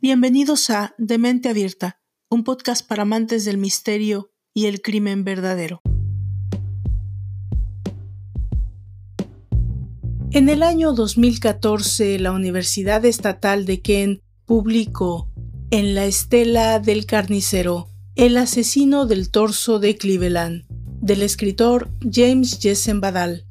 Bienvenidos a Demente Abierta, un podcast para amantes del misterio y el crimen verdadero. En el año 2014, la Universidad Estatal de Kent publicó En la estela del carnicero, el asesino del torso de Cleveland, del escritor James Jessen Badal.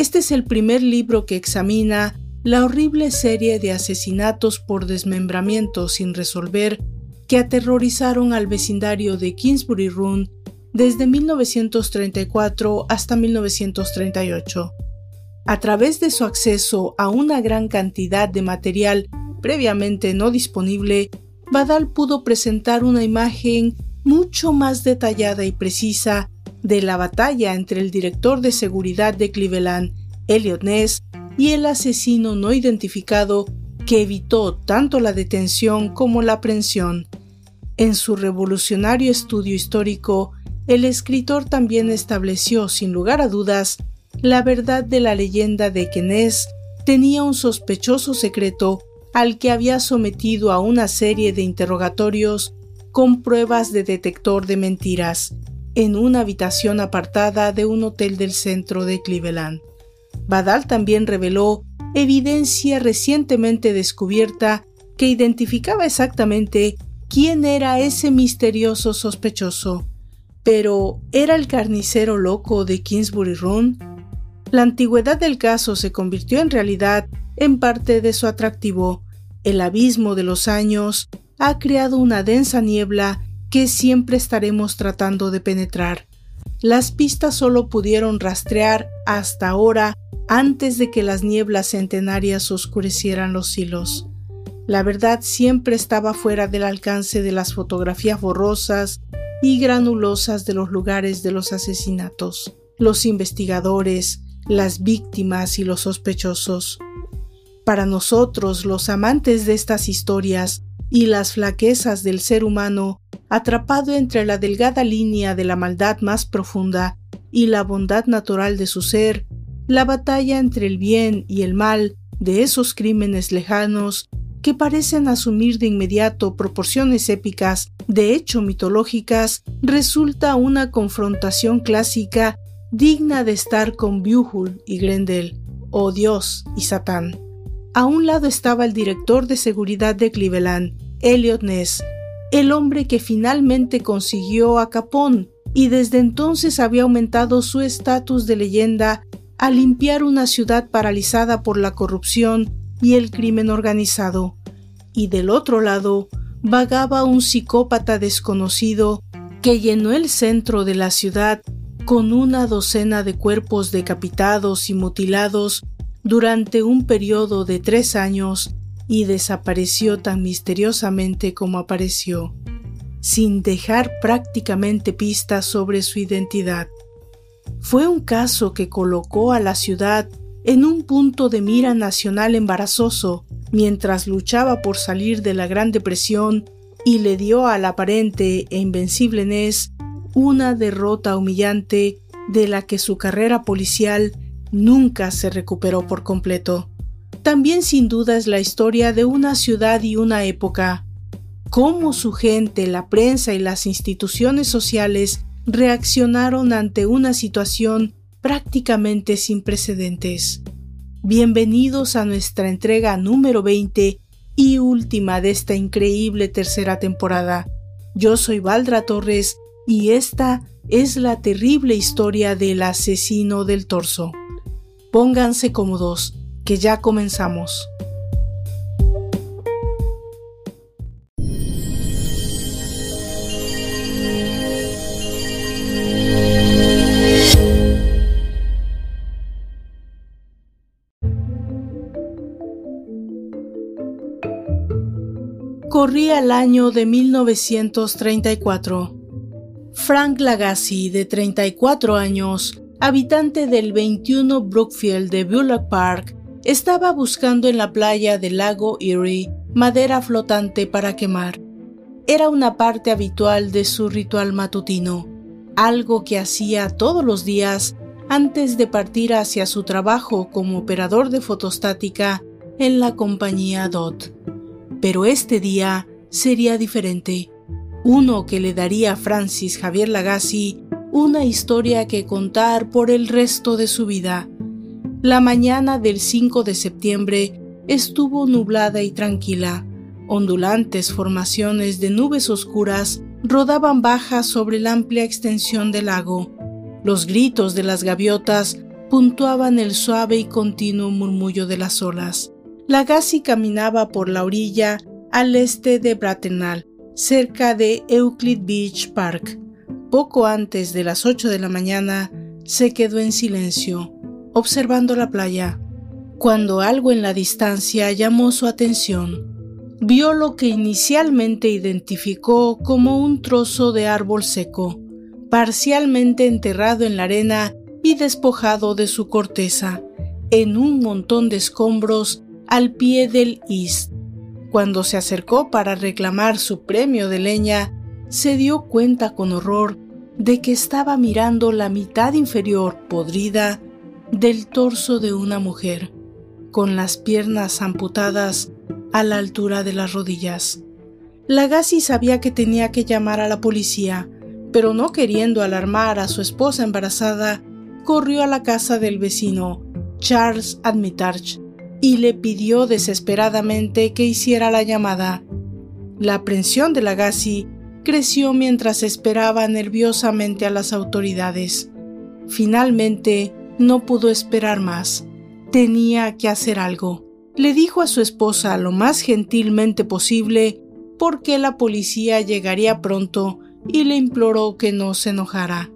Este es el primer libro que examina la horrible serie de asesinatos por desmembramiento sin resolver que aterrorizaron al vecindario de Kingsbury Run desde 1934 hasta 1938. A través de su acceso a una gran cantidad de material previamente no disponible, Badal pudo presentar una imagen mucho más detallada y precisa de la batalla entre el director de seguridad de Cleveland, Elliot Ness, y el asesino no identificado que evitó tanto la detención como la aprehensión. En su revolucionario estudio histórico, el escritor también estableció, sin lugar a dudas, la verdad de la leyenda de que Ness tenía un sospechoso secreto al que había sometido a una serie de interrogatorios con pruebas de detector de mentiras en una habitación apartada de un hotel del centro de Cleveland. Badal también reveló evidencia recientemente descubierta que identificaba exactamente quién era ese misterioso sospechoso. Pero, ¿era el carnicero loco de Kingsbury Run? La antigüedad del caso se convirtió en realidad en parte de su atractivo. El abismo de los años ha creado una densa niebla que siempre estaremos tratando de penetrar. Las pistas solo pudieron rastrear hasta ahora antes de que las nieblas centenarias oscurecieran los hilos. La verdad siempre estaba fuera del alcance de las fotografías borrosas y granulosas de los lugares de los asesinatos, los investigadores, las víctimas y los sospechosos. Para nosotros, los amantes de estas historias y las flaquezas del ser humano, atrapado entre la delgada línea de la maldad más profunda y la bondad natural de su ser, la batalla entre el bien y el mal de esos crímenes lejanos que parecen asumir de inmediato proporciones épicas, de hecho mitológicas, resulta una confrontación clásica digna de estar con Buhul y Grendel, o Dios y Satán. A un lado estaba el director de seguridad de Cleveland, Elliot Ness, el hombre que finalmente consiguió a Capón y desde entonces había aumentado su estatus de leyenda a limpiar una ciudad paralizada por la corrupción y el crimen organizado, y del otro lado vagaba un psicópata desconocido que llenó el centro de la ciudad con una docena de cuerpos decapitados y mutilados durante un periodo de tres años y desapareció tan misteriosamente como apareció, sin dejar prácticamente pistas sobre su identidad. Fue un caso que colocó a la ciudad en un punto de mira nacional embarazoso mientras luchaba por salir de la Gran Depresión y le dio al aparente e invencible Ness una derrota humillante de la que su carrera policial nunca se recuperó por completo. También sin duda es la historia de una ciudad y una época, cómo su gente, la prensa y las instituciones sociales reaccionaron ante una situación prácticamente sin precedentes. Bienvenidos a nuestra entrega número 20 y última de esta increíble tercera temporada. Yo soy Valdra Torres y esta es la terrible historia del asesino del torso. Pónganse cómodos, que ya comenzamos. Corría el año de 1934. Frank Lagasse, de 34 años, habitante del 21 Brookfield de Bullock Park, estaba buscando en la playa del lago Erie madera flotante para quemar. Era una parte habitual de su ritual matutino, algo que hacía todos los días antes de partir hacia su trabajo como operador de fotostática en la compañía DOT. Pero este día sería diferente, uno que le daría a Francis Javier Lagassi una historia que contar por el resto de su vida. La mañana del 5 de septiembre estuvo nublada y tranquila. Ondulantes formaciones de nubes oscuras rodaban bajas sobre la amplia extensión del lago. Los gritos de las gaviotas puntuaban el suave y continuo murmullo de las olas. La Gassi caminaba por la orilla al este de Bratenal, cerca de Euclid Beach Park. Poco antes de las ocho de la mañana, se quedó en silencio, observando la playa, cuando algo en la distancia llamó su atención. Vio lo que inicialmente identificó como un trozo de árbol seco, parcialmente enterrado en la arena y despojado de su corteza, en un montón de escombros al pie del East. Cuando se acercó para reclamar su premio de leña, se dio cuenta con horror de que estaba mirando la mitad inferior podrida del torso de una mujer, con las piernas amputadas a la altura de las rodillas. Lagassi sabía que tenía que llamar a la policía, pero no queriendo alarmar a su esposa embarazada, corrió a la casa del vecino, Charles Admitarch, y le pidió desesperadamente que hiciera la llamada. La aprensión de Lagasse creció mientras esperaba nerviosamente a las autoridades. Finalmente, no pudo esperar más. Tenía que hacer algo. Le dijo a su esposa lo más gentilmente posible porque la policía llegaría pronto y le imploró que no se enojara.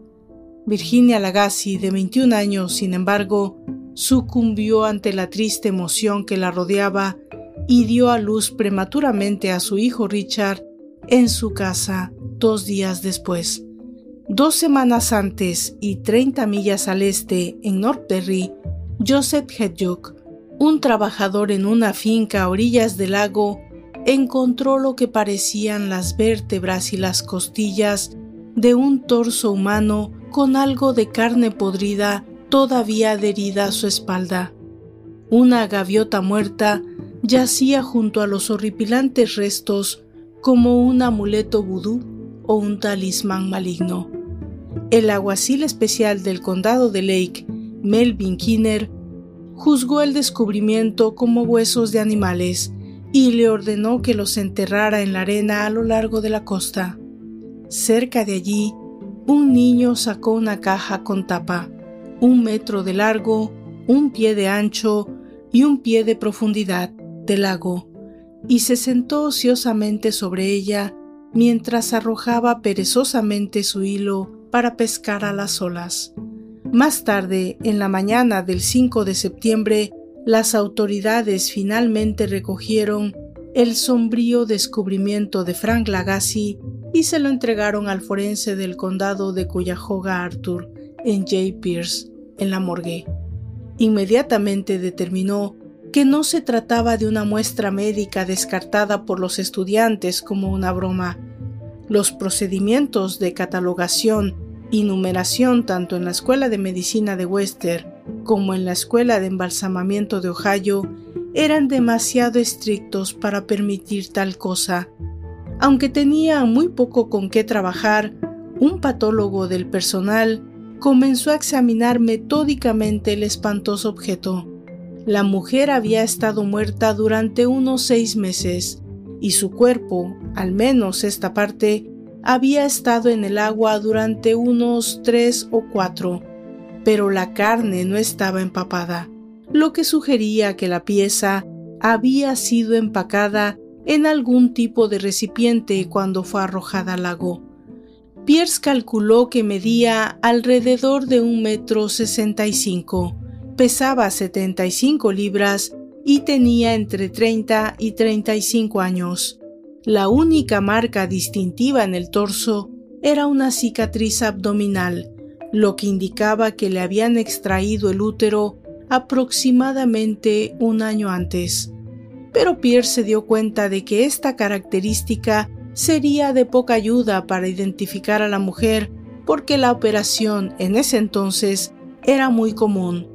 Virginia Lagassi, de 21 años, sin embargo, sucumbió ante la triste emoción que la rodeaba y dio a luz prematuramente a su hijo Richard en su casa dos días después. Dos semanas antes y 30 millas al este, en North Perry, Joseph Hedgehog, un trabajador en una finca a orillas del lago, encontró lo que parecían las vértebras y las costillas de un torso humano con algo de carne podrida todavía adherida a su espalda. Una gaviota muerta yacía junto a los horripilantes restos como un amuleto vudú o un talismán maligno. El aguacil especial del condado de Lake, Melvin Kinner, juzgó el descubrimiento como huesos de animales y le ordenó que los enterrara en la arena a lo largo de la costa. Cerca de allí, un niño sacó una caja con tapa, un metro de largo, un pie de ancho y un pie de profundidad del lago, y se sentó ociosamente sobre ella mientras arrojaba perezosamente su hilo para pescar a las olas. Más tarde, en la mañana del 5 de septiembre, las autoridades finalmente recogieron el sombrío descubrimiento de Frank Lagassi y se lo entregaron al forense del condado de Cuyahoga Arthur en J. Pierce, en la morgue. Inmediatamente determinó que no se trataba de una muestra médica descartada por los estudiantes como una broma. Los procedimientos de catalogación y numeración tanto en la Escuela de Medicina de Wester como en la Escuela de Embalsamamiento de Ohio, eran demasiado estrictos para permitir tal cosa. Aunque tenía muy poco con qué trabajar, un patólogo del personal comenzó a examinar metódicamente el espantoso objeto. La mujer había estado muerta durante unos seis meses y su cuerpo, al menos esta parte, había estado en el agua durante unos tres o cuatro pero la carne no estaba empapada, lo que sugería que la pieza había sido empacada en algún tipo de recipiente cuando fue arrojada al lago. Pierce calculó que medía alrededor de un metro sesenta y cinco, pesaba setenta y cinco libras y tenía entre 30 y 35 años. La única marca distintiva en el torso era una cicatriz abdominal, lo que indicaba que le habían extraído el útero aproximadamente un año antes. Pero Pierre se dio cuenta de que esta característica sería de poca ayuda para identificar a la mujer porque la operación en ese entonces era muy común.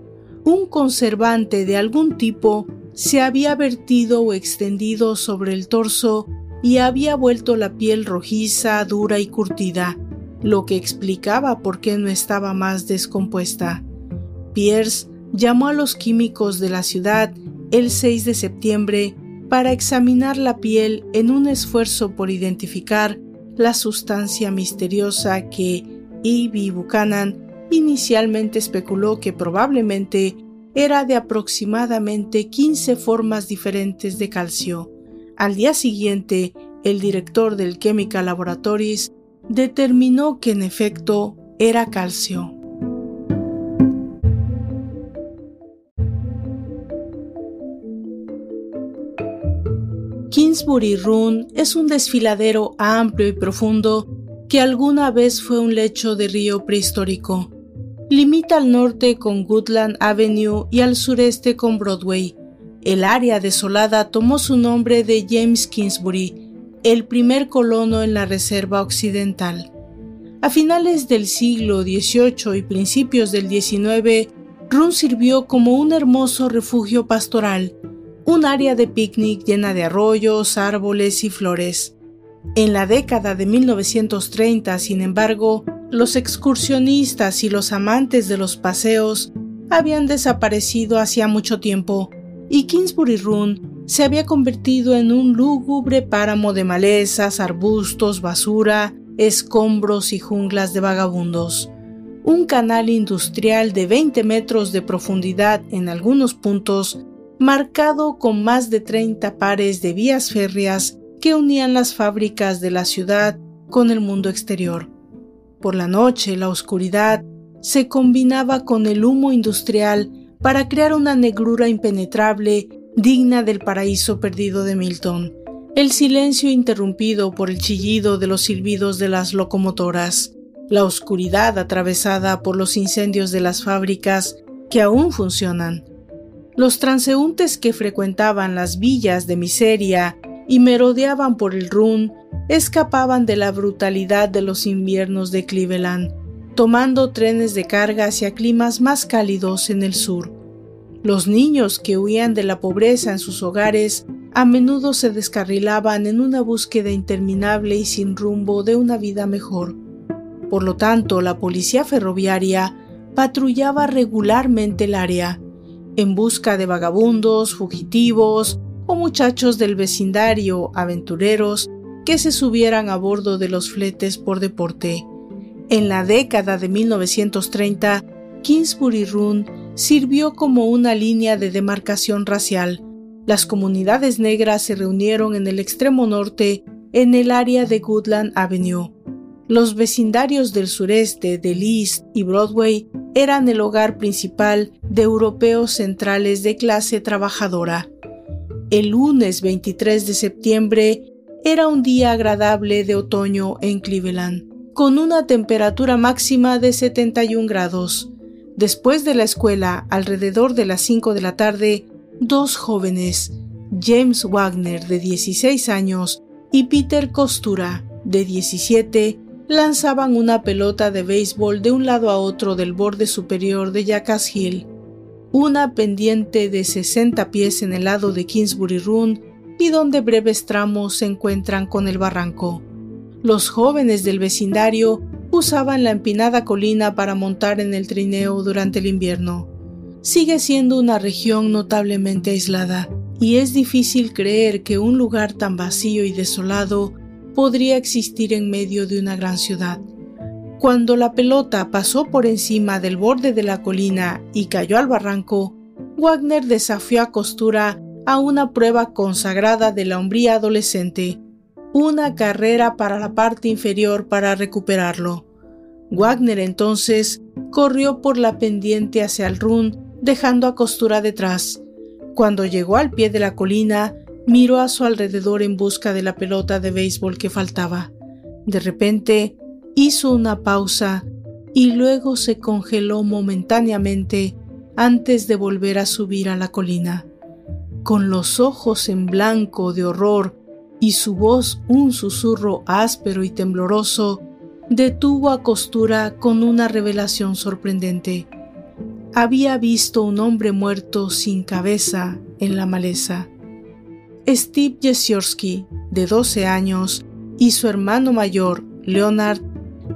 Un conservante de algún tipo se había vertido o extendido sobre el torso y había vuelto la piel rojiza, dura y curtida, lo que explicaba por qué no estaba más descompuesta. Pierce llamó a los químicos de la ciudad el 6 de septiembre para examinar la piel en un esfuerzo por identificar la sustancia misteriosa que E.B. Buchanan inicialmente especuló que probablemente era de aproximadamente 15 formas diferentes de calcio. Al día siguiente, el director del Chemical Laboratories determinó que en efecto era calcio. Kingsbury Run es un desfiladero amplio y profundo que alguna vez fue un lecho de río prehistórico. Limita al norte con Goodland Avenue y al sureste con Broadway. El área desolada tomó su nombre de James Kingsbury, el primer colono en la reserva occidental. A finales del siglo XVIII y principios del XIX, Run sirvió como un hermoso refugio pastoral, un área de picnic llena de arroyos, árboles y flores. En la década de 1930, sin embargo, los excursionistas y los amantes de los paseos habían desaparecido hacía mucho tiempo y Kingsbury Run se había convertido en un lúgubre páramo de malezas, arbustos, basura, escombros y junglas de vagabundos. Un canal industrial de 20 metros de profundidad en algunos puntos, marcado con más de 30 pares de vías férreas que unían las fábricas de la ciudad con el mundo exterior. Por la noche, la oscuridad se combinaba con el humo industrial para crear una negrura impenetrable digna del paraíso perdido de Milton. El silencio interrumpido por el chillido de los silbidos de las locomotoras, la oscuridad atravesada por los incendios de las fábricas que aún funcionan. Los transeúntes que frecuentaban las villas de miseria y merodeaban por el Run escapaban de la brutalidad de los inviernos de Cleveland, tomando trenes de carga hacia climas más cálidos en el sur. Los niños que huían de la pobreza en sus hogares a menudo se descarrilaban en una búsqueda interminable y sin rumbo de una vida mejor. Por lo tanto, la policía ferroviaria patrullaba regularmente el área, en busca de vagabundos, fugitivos o muchachos del vecindario, aventureros, que se subieran a bordo de los fletes por deporte. En la década de 1930, Kingsbury Run sirvió como una línea de demarcación racial. Las comunidades negras se reunieron en el extremo norte, en el área de Goodland Avenue. Los vecindarios del sureste, del East y Broadway eran el hogar principal de europeos centrales de clase trabajadora. El lunes 23 de septiembre era un día agradable de otoño en Cleveland, con una temperatura máxima de 71 grados. Después de la escuela, alrededor de las 5 de la tarde, dos jóvenes, James Wagner de 16 años y Peter Costura de 17, lanzaban una pelota de béisbol de un lado a otro del borde superior de Jackass Hill una pendiente de 60 pies en el lado de Kingsbury Run y donde breves tramos se encuentran con el barranco. Los jóvenes del vecindario usaban la empinada colina para montar en el trineo durante el invierno. Sigue siendo una región notablemente aislada, y es difícil creer que un lugar tan vacío y desolado podría existir en medio de una gran ciudad. Cuando la pelota pasó por encima del borde de la colina y cayó al barranco, Wagner desafió a Costura a una prueba consagrada de la hombría adolescente, una carrera para la parte inferior para recuperarlo. Wagner entonces corrió por la pendiente hacia el run, dejando a Costura detrás. Cuando llegó al pie de la colina, miró a su alrededor en busca de la pelota de béisbol que faltaba. De repente, hizo una pausa y luego se congeló momentáneamente antes de volver a subir a la colina. Con los ojos en blanco de horror y su voz un susurro áspero y tembloroso, detuvo a Costura con una revelación sorprendente. había visto un hombre muerto sin cabeza en la maleza. Steve Jesiorski, de 12 años, y su hermano mayor, Leonard,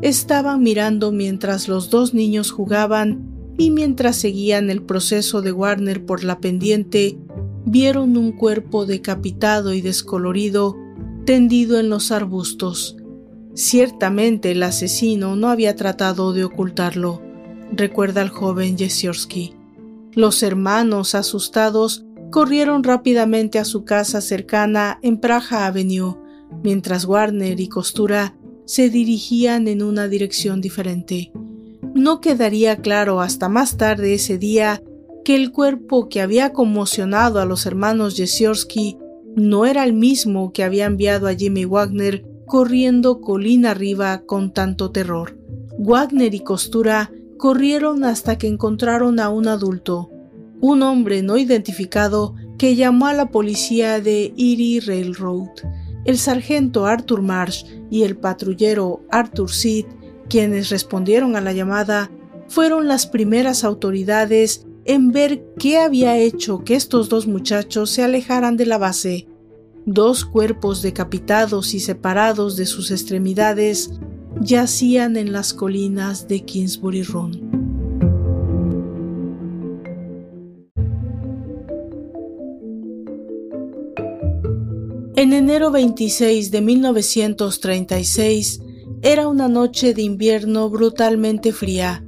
estaban mirando mientras los dos niños jugaban y mientras seguían el proceso de Warner por la pendiente, vieron un cuerpo decapitado y descolorido tendido en los arbustos. Ciertamente el asesino no había tratado de ocultarlo, recuerda el joven Jesiorski. Los hermanos, asustados, corrieron rápidamente a su casa cercana en Praja Avenue, mientras Warner y Costura se dirigían en una dirección diferente. No quedaría claro hasta más tarde ese día que el cuerpo que había conmocionado a los hermanos Jesiorski no era el mismo que había enviado a Jimmy Wagner corriendo colina arriba con tanto terror. Wagner y Costura corrieron hasta que encontraron a un adulto, un hombre no identificado que llamó a la policía de Erie Railroad. El sargento Arthur Marsh y el patrullero Arthur Seed, quienes respondieron a la llamada, fueron las primeras autoridades en ver qué había hecho que estos dos muchachos se alejaran de la base. Dos cuerpos decapitados y separados de sus extremidades yacían en las colinas de Kingsbury Run. En enero 26 de 1936 era una noche de invierno brutalmente fría.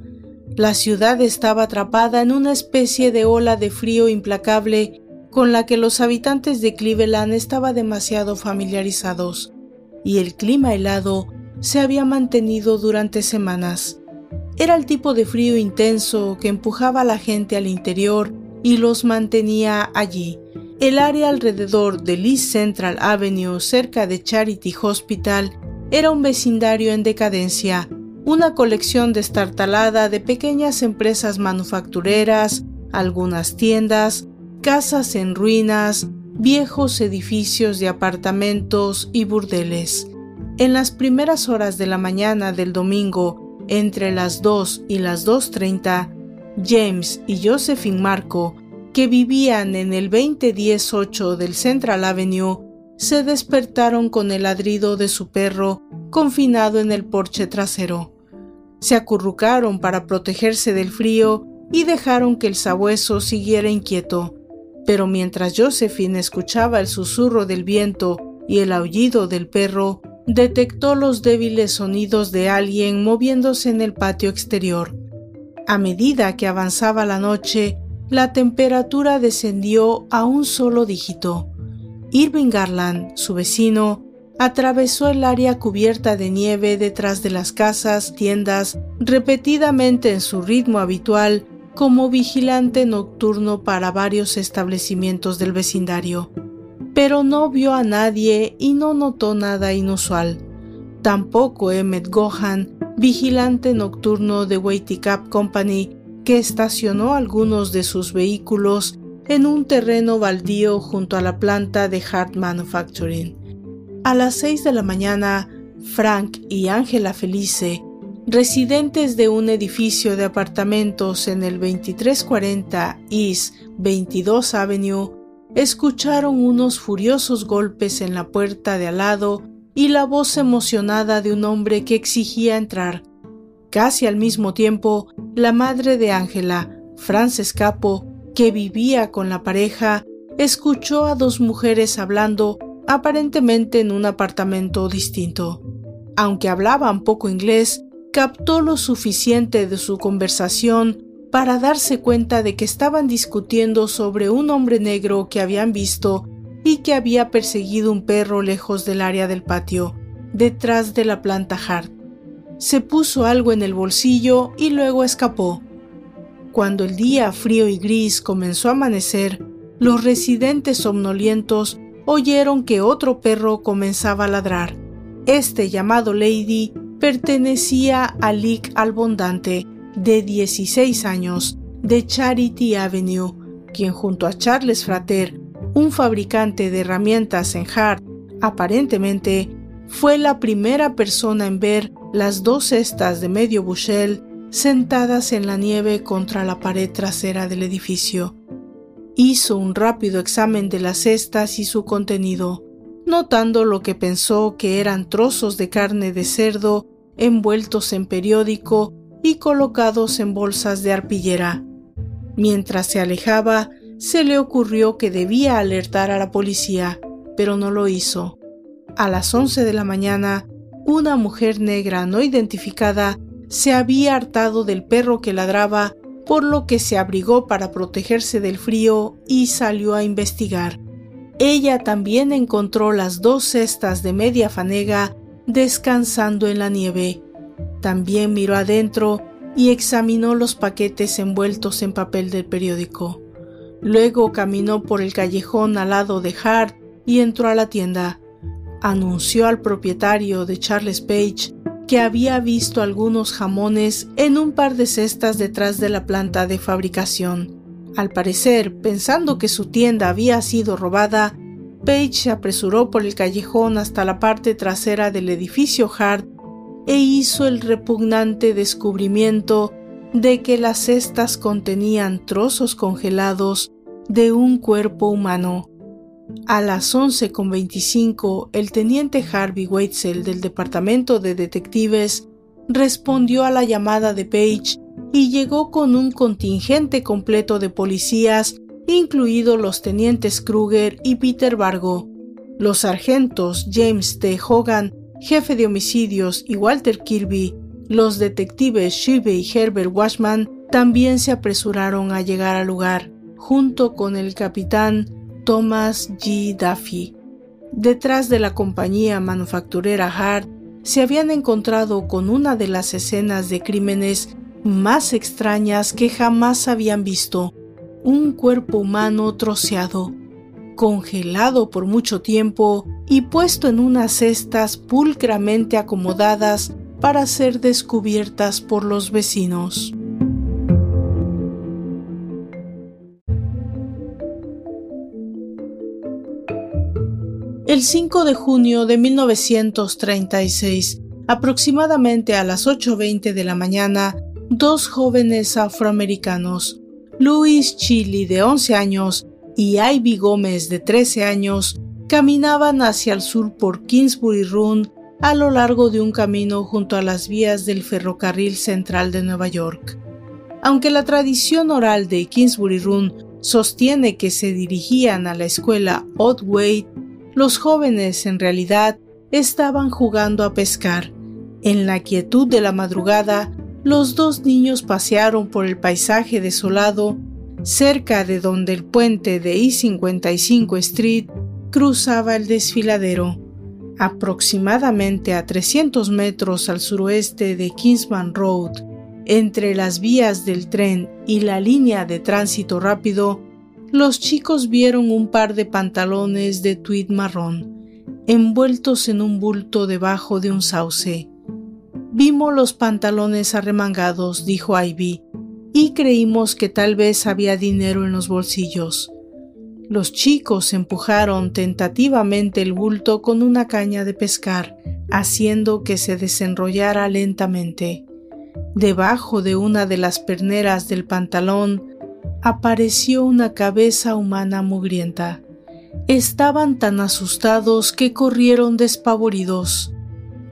La ciudad estaba atrapada en una especie de ola de frío implacable con la que los habitantes de Cleveland estaban demasiado familiarizados, y el clima helado se había mantenido durante semanas. Era el tipo de frío intenso que empujaba a la gente al interior y los mantenía allí. El área alrededor de East Central Avenue, cerca de Charity Hospital, era un vecindario en decadencia, una colección destartalada de pequeñas empresas manufactureras, algunas tiendas, casas en ruinas, viejos edificios de apartamentos y burdeles. En las primeras horas de la mañana del domingo, entre las 2 y las 2.30, James y Josephine Marco, que vivían en el 2018 del Central Avenue, se despertaron con el ladrido de su perro confinado en el porche trasero se acurrucaron para protegerse del frío y dejaron que el sabueso siguiera inquieto. Pero mientras Josephine escuchaba el susurro del viento y el aullido del perro, detectó los débiles sonidos de alguien moviéndose en el patio exterior. A medida que avanzaba la noche, la temperatura descendió a un solo dígito. Irving Garland, su vecino, atravesó el área cubierta de nieve detrás de las casas, tiendas, repetidamente en su ritmo habitual como vigilante nocturno para varios establecimientos del vecindario. Pero no vio a nadie y no notó nada inusual. Tampoco Emmett Gohan, vigilante nocturno de Cap Company, que estacionó algunos de sus vehículos en un terreno baldío junto a la planta de Hart Manufacturing. A las seis de la mañana, Frank y Ángela Felice, residentes de un edificio de apartamentos en el 2340 East 22 Avenue, escucharon unos furiosos golpes en la puerta de al lado y la voz emocionada de un hombre que exigía entrar. Casi al mismo tiempo, la madre de Ángela, Frances Capo, que vivía con la pareja, escuchó a dos mujeres hablando aparentemente en un apartamento distinto. Aunque hablaban poco inglés, captó lo suficiente de su conversación para darse cuenta de que estaban discutiendo sobre un hombre negro que habían visto que había perseguido un perro lejos del área del patio, detrás de la planta Hart. Se puso algo en el bolsillo y luego escapó. Cuando el día frío y gris comenzó a amanecer, los residentes somnolientos oyeron que otro perro comenzaba a ladrar. Este llamado Lady pertenecía a Lick Albondante, de 16 años, de Charity Avenue, quien junto a Charles Frater, un fabricante de herramientas en Hart, aparentemente fue la primera persona en ver las dos cestas de medio bushel sentadas en la nieve contra la pared trasera del edificio. Hizo un rápido examen de las cestas y su contenido, notando lo que pensó que eran trozos de carne de cerdo envueltos en periódico y colocados en bolsas de arpillera. Mientras se alejaba, se le ocurrió que debía alertar a la policía, pero no lo hizo. A las 11 de la mañana, una mujer negra no identificada se había hartado del perro que ladraba, por lo que se abrigó para protegerse del frío y salió a investigar. Ella también encontró las dos cestas de media fanega descansando en la nieve. También miró adentro y examinó los paquetes envueltos en papel del periódico. Luego caminó por el callejón al lado de Hart y entró a la tienda. Anunció al propietario de Charles Page que había visto algunos jamones en un par de cestas detrás de la planta de fabricación. Al parecer, pensando que su tienda había sido robada, Page se apresuró por el callejón hasta la parte trasera del edificio Hart e hizo el repugnante descubrimiento de que las cestas contenían trozos congelados de un cuerpo humano. A las 11.25, el teniente Harvey Weitzel del Departamento de Detectives respondió a la llamada de Page y llegó con un contingente completo de policías, incluidos los tenientes Kruger y Peter Vargo. Los sargentos James T. Hogan, jefe de homicidios, y Walter Kirby, los detectives Shive y Herbert Washman, también se apresuraron a llegar al lugar, junto con el capitán Thomas G. Duffy. Detrás de la compañía manufacturera Hart se habían encontrado con una de las escenas de crímenes más extrañas que jamás habían visto, un cuerpo humano troceado, congelado por mucho tiempo y puesto en unas cestas pulcramente acomodadas para ser descubiertas por los vecinos. El 5 de junio de 1936, aproximadamente a las 8.20 de la mañana, dos jóvenes afroamericanos, Louis Chili de 11 años y Ivy Gómez de 13 años, caminaban hacia el sur por Kingsbury Run a lo largo de un camino junto a las vías del ferrocarril central de Nueva York. Aunque la tradición oral de Kingsbury Run sostiene que se dirigían a la escuela Otway los jóvenes en realidad estaban jugando a pescar. En la quietud de la madrugada, los dos niños pasearon por el paisaje desolado cerca de donde el puente de I-55 Street cruzaba el desfiladero. Aproximadamente a 300 metros al suroeste de Kingsman Road, entre las vías del tren y la línea de tránsito rápido, los chicos vieron un par de pantalones de tweed marrón, envueltos en un bulto debajo de un sauce. Vimos los pantalones arremangados, dijo Ivy, y creímos que tal vez había dinero en los bolsillos. Los chicos empujaron tentativamente el bulto con una caña de pescar, haciendo que se desenrollara lentamente. Debajo de una de las perneras del pantalón apareció una cabeza humana mugrienta. Estaban tan asustados que corrieron despavoridos.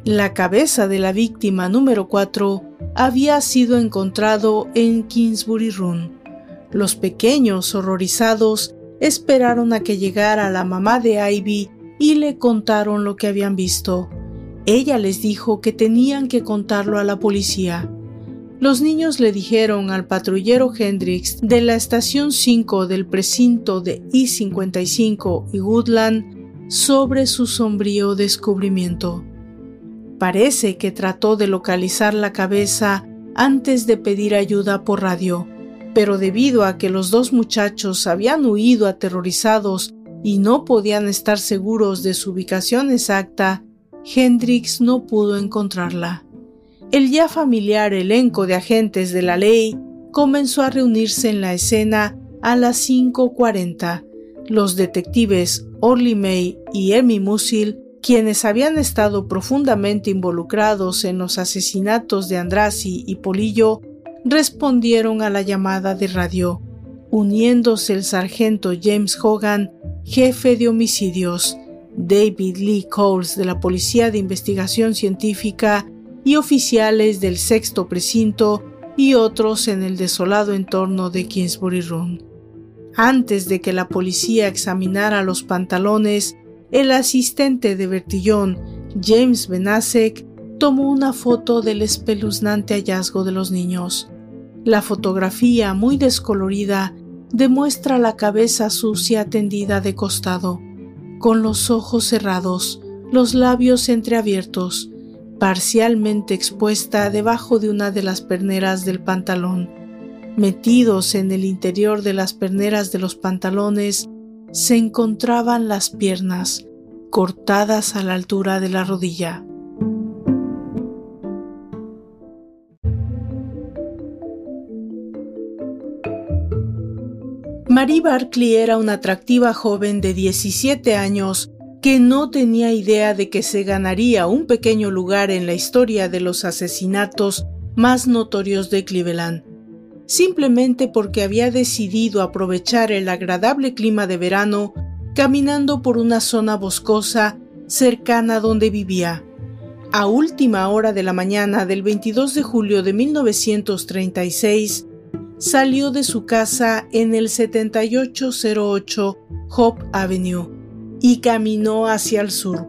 La cabeza de la víctima número 4 había sido encontrado en Kingsbury Run. Los pequeños, horrorizados, esperaron a que llegara la mamá de Ivy y le contaron lo que habían visto. Ella les dijo que tenían que contarlo a la policía. Los niños le dijeron al patrullero Hendrix de la estación 5 del precinto de I-55 y Woodland sobre su sombrío descubrimiento. Parece que trató de localizar la cabeza antes de pedir ayuda por radio, pero debido a que los dos muchachos habían huido aterrorizados y no podían estar seguros de su ubicación exacta, Hendrix no pudo encontrarla el ya familiar elenco de agentes de la ley comenzó a reunirse en la escena a las 5.40. Los detectives Orly May y Emmy Musil, quienes habían estado profundamente involucrados en los asesinatos de Andrasi y Polillo, respondieron a la llamada de radio, uniéndose el sargento James Hogan, jefe de homicidios, David Lee Coles de la Policía de Investigación Científica y oficiales del sexto precinto y otros en el desolado entorno de Kingsbury Run. Antes de que la policía examinara los pantalones, el asistente de Bertillón, James Benasek, tomó una foto del espeluznante hallazgo de los niños. La fotografía, muy descolorida, demuestra la cabeza sucia tendida de costado, con los ojos cerrados, los labios entreabiertos, parcialmente expuesta debajo de una de las perneras del pantalón. Metidos en el interior de las perneras de los pantalones se encontraban las piernas, cortadas a la altura de la rodilla. Marie Barkley era una atractiva joven de 17 años que no tenía idea de que se ganaría un pequeño lugar en la historia de los asesinatos más notorios de Cleveland, simplemente porque había decidido aprovechar el agradable clima de verano caminando por una zona boscosa cercana donde vivía. A última hora de la mañana del 22 de julio de 1936, salió de su casa en el 7808 Hope Avenue y caminó hacia el sur,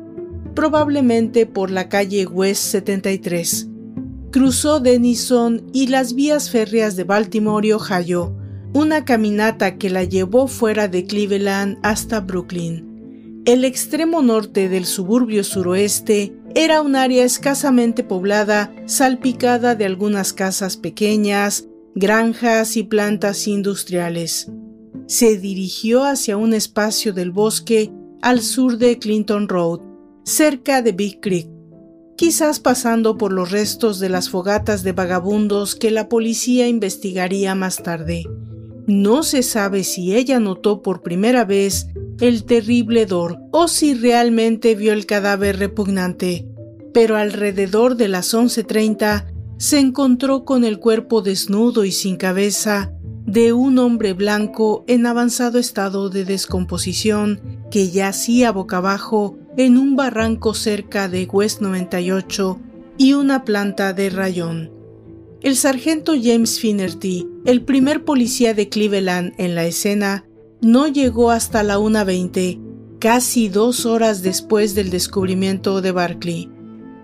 probablemente por la calle West 73. Cruzó Denison y las vías férreas de Baltimore y Ohio, una caminata que la llevó fuera de Cleveland hasta Brooklyn. El extremo norte del suburbio suroeste era un área escasamente poblada, salpicada de algunas casas pequeñas, granjas y plantas industriales. Se dirigió hacia un espacio del bosque al sur de Clinton Road, cerca de Big Creek, quizás pasando por los restos de las fogatas de vagabundos que la policía investigaría más tarde. No se sabe si ella notó por primera vez el terrible hedor o si realmente vio el cadáver repugnante, pero alrededor de las 11.30 se encontró con el cuerpo desnudo y sin cabeza de un hombre blanco en avanzado estado de descomposición que yacía boca abajo en un barranco cerca de West 98 y una planta de rayón. El sargento James Finnerty, el primer policía de Cleveland en la escena, no llegó hasta la 1.20, casi dos horas después del descubrimiento de Barkley.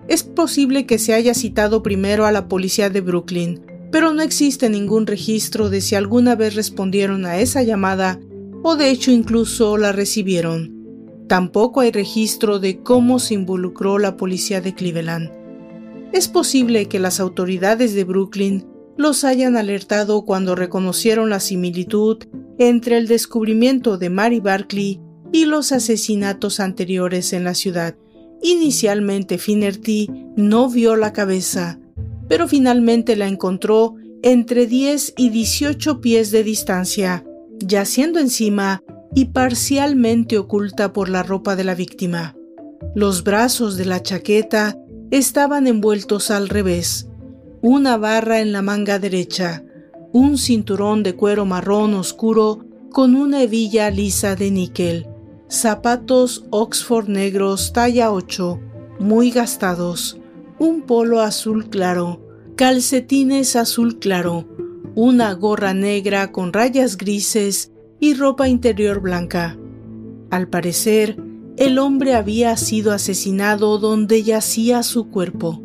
Es posible que se haya citado primero a la policía de Brooklyn, pero no existe ningún registro de si alguna vez respondieron a esa llamada o de hecho incluso la recibieron. Tampoco hay registro de cómo se involucró la policía de Cleveland. Es posible que las autoridades de Brooklyn los hayan alertado cuando reconocieron la similitud entre el descubrimiento de Mary Barkley y los asesinatos anteriores en la ciudad. Inicialmente Finnerty no vio la cabeza, pero finalmente la encontró entre 10 y 18 pies de distancia, yaciendo encima y parcialmente oculta por la ropa de la víctima. Los brazos de la chaqueta estaban envueltos al revés, una barra en la manga derecha, un cinturón de cuero marrón oscuro con una hebilla lisa de níquel, zapatos Oxford negros talla 8, muy gastados, un polo azul claro, calcetines azul claro, una gorra negra con rayas grises y ropa interior blanca. Al parecer, el hombre había sido asesinado donde yacía su cuerpo.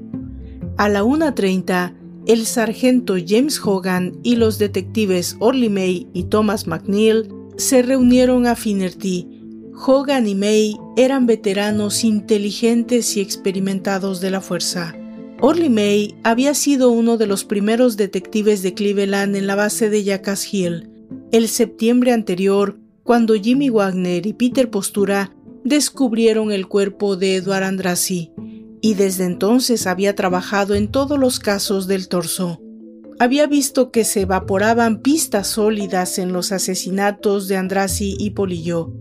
A la 1.30, el sargento James Hogan y los detectives Orly May y Thomas McNeil se reunieron a Finnerty Hogan y May eran veteranos inteligentes y experimentados de la fuerza. Orly May había sido uno de los primeros detectives de Cleveland en la base de Jackass Hill, el septiembre anterior, cuando Jimmy Wagner y Peter Postura descubrieron el cuerpo de Edward Andrassy, y desde entonces había trabajado en todos los casos del torso. Había visto que se evaporaban pistas sólidas en los asesinatos de Andrassy y Polillo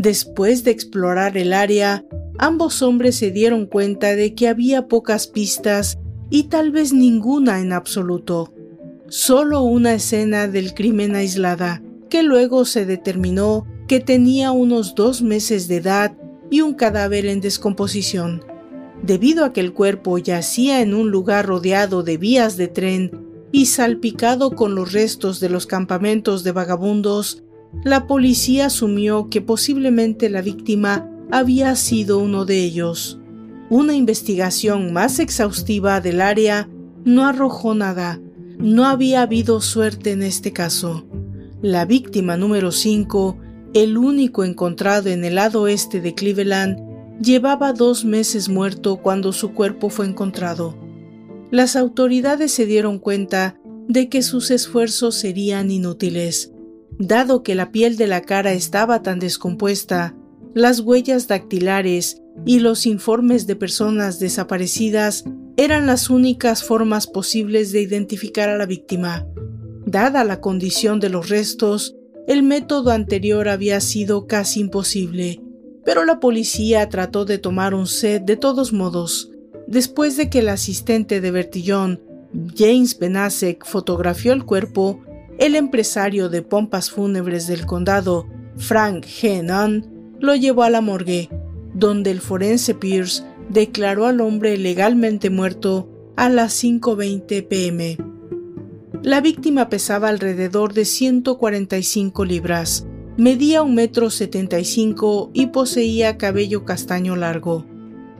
Después de explorar el área, ambos hombres se dieron cuenta de que había pocas pistas y tal vez ninguna en absoluto. solo una escena del crimen aislada, que luego se determinó que tenía unos dos meses de edad y un cadáver en descomposición. Debido a que el cuerpo yacía en un lugar rodeado de vías de tren y salpicado con los restos de los campamentos de vagabundos, la policía asumió que posiblemente la víctima había sido uno de ellos. Una investigación más exhaustiva del área no arrojó nada. No había habido suerte en este caso. La víctima número 5, el único encontrado en el lado oeste de Cleveland, llevaba dos meses muerto cuando su cuerpo fue encontrado. Las autoridades se dieron cuenta de que sus esfuerzos serían inútiles. Dado que la piel de la cara estaba tan descompuesta, las huellas dactilares y los informes de personas desaparecidas eran las únicas formas posibles de identificar a la víctima. Dada la condición de los restos, el método anterior había sido casi imposible, pero la policía trató de tomar un set de todos modos. Después de que el asistente de Bertillon, James Benasek, fotografió el cuerpo, el empresario de pompas fúnebres del condado, Frank G. Nunn, lo llevó a la morgue, donde el forense Pierce declaró al hombre legalmente muerto a las 5.20 pm. La víctima pesaba alrededor de 145 libras, medía un metro 75 y poseía cabello castaño largo.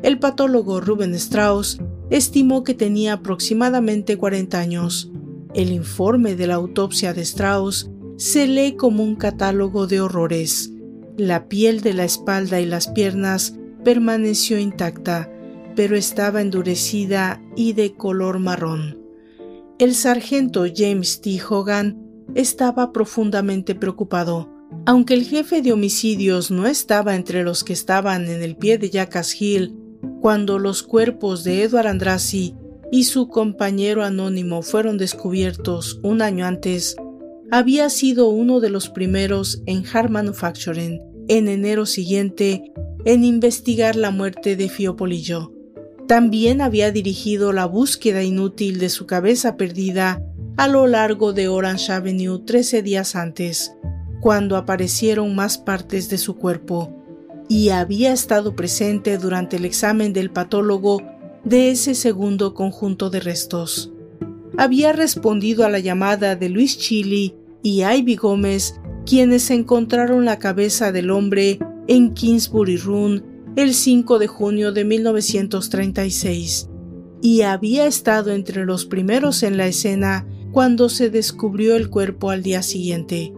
El patólogo Ruben Strauss estimó que tenía aproximadamente 40 años. El informe de la autopsia de Strauss se lee como un catálogo de horrores. La piel de la espalda y las piernas permaneció intacta, pero estaba endurecida y de color marrón. El sargento James T. Hogan estaba profundamente preocupado. Aunque el jefe de homicidios no estaba entre los que estaban en el pie de Jackass Hill cuando los cuerpos de Edward Andrassy y su compañero anónimo fueron descubiertos un año antes, había sido uno de los primeros en Hard Manufacturing en enero siguiente en investigar la muerte de Fiopolillo. También había dirigido la búsqueda inútil de su cabeza perdida a lo largo de Orange Avenue 13 días antes, cuando aparecieron más partes de su cuerpo, y había estado presente durante el examen del patólogo de ese segundo conjunto de restos. Había respondido a la llamada de Luis Chili y Ivy Gómez quienes encontraron la cabeza del hombre en Kingsbury Run el 5 de junio de 1936 y había estado entre los primeros en la escena cuando se descubrió el cuerpo al día siguiente.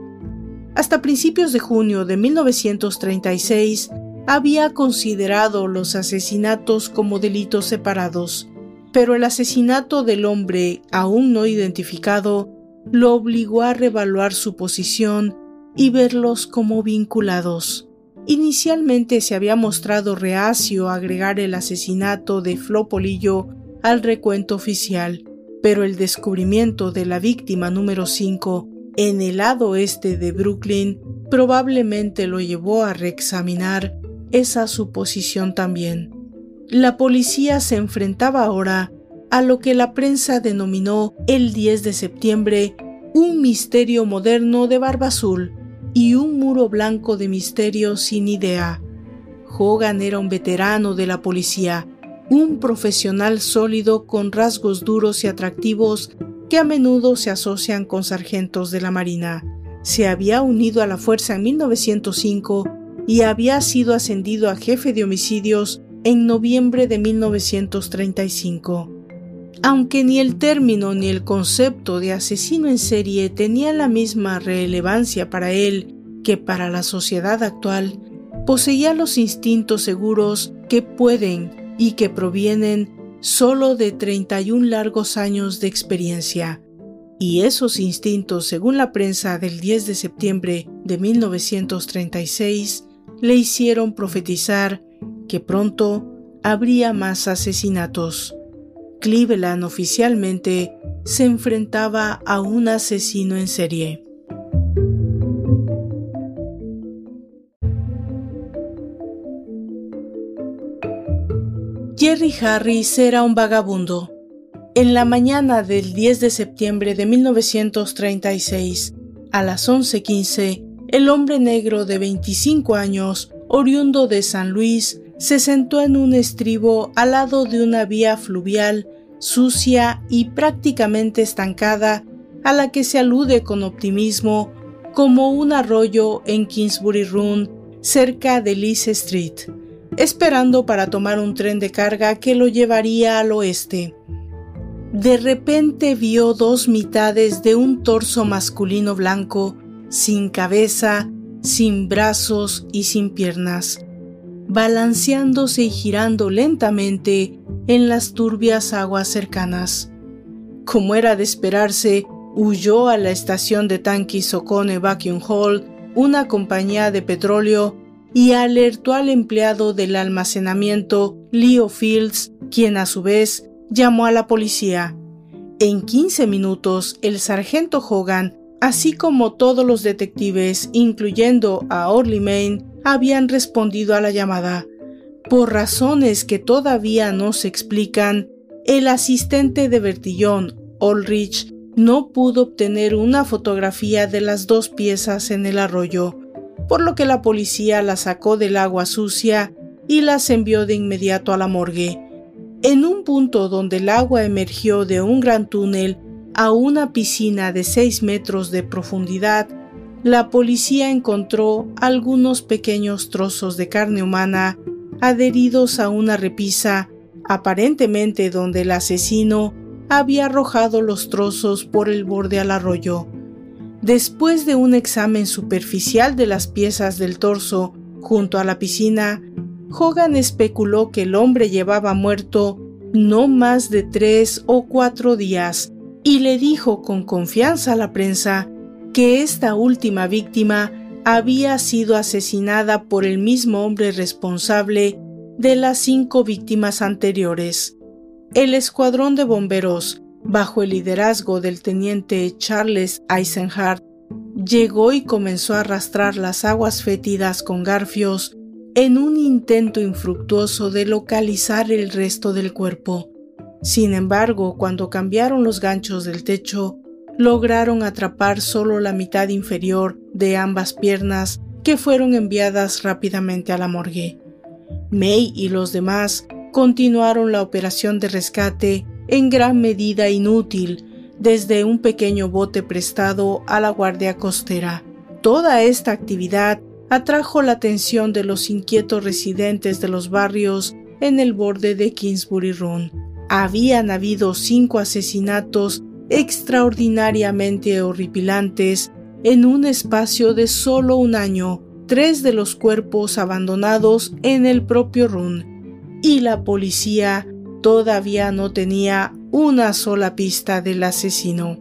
Hasta principios de junio de 1936 había considerado los asesinatos como delitos separados, pero el asesinato del hombre aún no identificado lo obligó a revaluar su posición y verlos como vinculados. Inicialmente se había mostrado reacio a agregar el asesinato de Flo Polillo al recuento oficial, pero el descubrimiento de la víctima número 5 en el lado este de Brooklyn probablemente lo llevó a reexaminar esa suposición también. La policía se enfrentaba ahora a lo que la prensa denominó el 10 de septiembre un misterio moderno de barba azul, y un muro blanco de misterio sin idea. Hogan era un veterano de la policía, un profesional sólido con rasgos duros y atractivos que a menudo se asocian con sargentos de la Marina. Se había unido a la fuerza en 1905 y había sido ascendido a jefe de homicidios en noviembre de 1935. Aunque ni el término ni el concepto de asesino en serie tenía la misma relevancia para él que para la sociedad actual, poseía los instintos seguros que pueden y que provienen solo de 31 largos años de experiencia. Y esos instintos, según la prensa del 10 de septiembre de 1936, le hicieron profetizar que pronto habría más asesinatos. Cleveland oficialmente se enfrentaba a un asesino en serie. Jerry Harris era un vagabundo. En la mañana del 10 de septiembre de 1936, a las 11:15, el hombre negro de 25 años, oriundo de San Luis, se sentó en un estribo al lado de una vía fluvial sucia y prácticamente estancada a la que se alude con optimismo como un arroyo en Kingsbury Run, cerca de Lees Street, esperando para tomar un tren de carga que lo llevaría al oeste. De repente vio dos mitades de un torso masculino blanco, sin cabeza, sin brazos y sin piernas, balanceándose y girando lentamente en las turbias aguas cercanas. Como era de esperarse, huyó a la estación de tanques Socone Vacuum Hall, una compañía de petróleo, y alertó al empleado del almacenamiento, Leo Fields, quien a su vez llamó a la policía. En 15 minutos, el sargento Hogan, así como todos los detectives, incluyendo a Orly Main, habían respondido a la llamada. Por razones que todavía no se explican, el asistente de Bertillón, Ulrich, no pudo obtener una fotografía de las dos piezas en el arroyo, por lo que la policía las sacó del agua sucia y las envió de inmediato a la morgue. En un punto donde el agua emergió de un gran túnel a una piscina de 6 metros de profundidad, la policía encontró algunos pequeños trozos de carne humana adheridos a una repisa, aparentemente donde el asesino había arrojado los trozos por el borde al arroyo. Después de un examen superficial de las piezas del torso junto a la piscina, Hogan especuló que el hombre llevaba muerto no más de tres o cuatro días y le dijo con confianza a la prensa que esta última víctima había sido asesinada por el mismo hombre responsable de las cinco víctimas anteriores. El escuadrón de bomberos, bajo el liderazgo del teniente Charles Eisenhardt, llegó y comenzó a arrastrar las aguas fétidas con garfios en un intento infructuoso de localizar el resto del cuerpo. Sin embargo, cuando cambiaron los ganchos del techo, lograron atrapar solo la mitad inferior de ambas piernas que fueron enviadas rápidamente a la morgue. May y los demás continuaron la operación de rescate en gran medida inútil desde un pequeño bote prestado a la Guardia Costera. Toda esta actividad atrajo la atención de los inquietos residentes de los barrios en el borde de Kingsbury Run. Habían habido cinco asesinatos extraordinariamente horripilantes en un espacio de solo un año, tres de los cuerpos abandonados en el propio Run y la policía todavía no tenía una sola pista del asesino.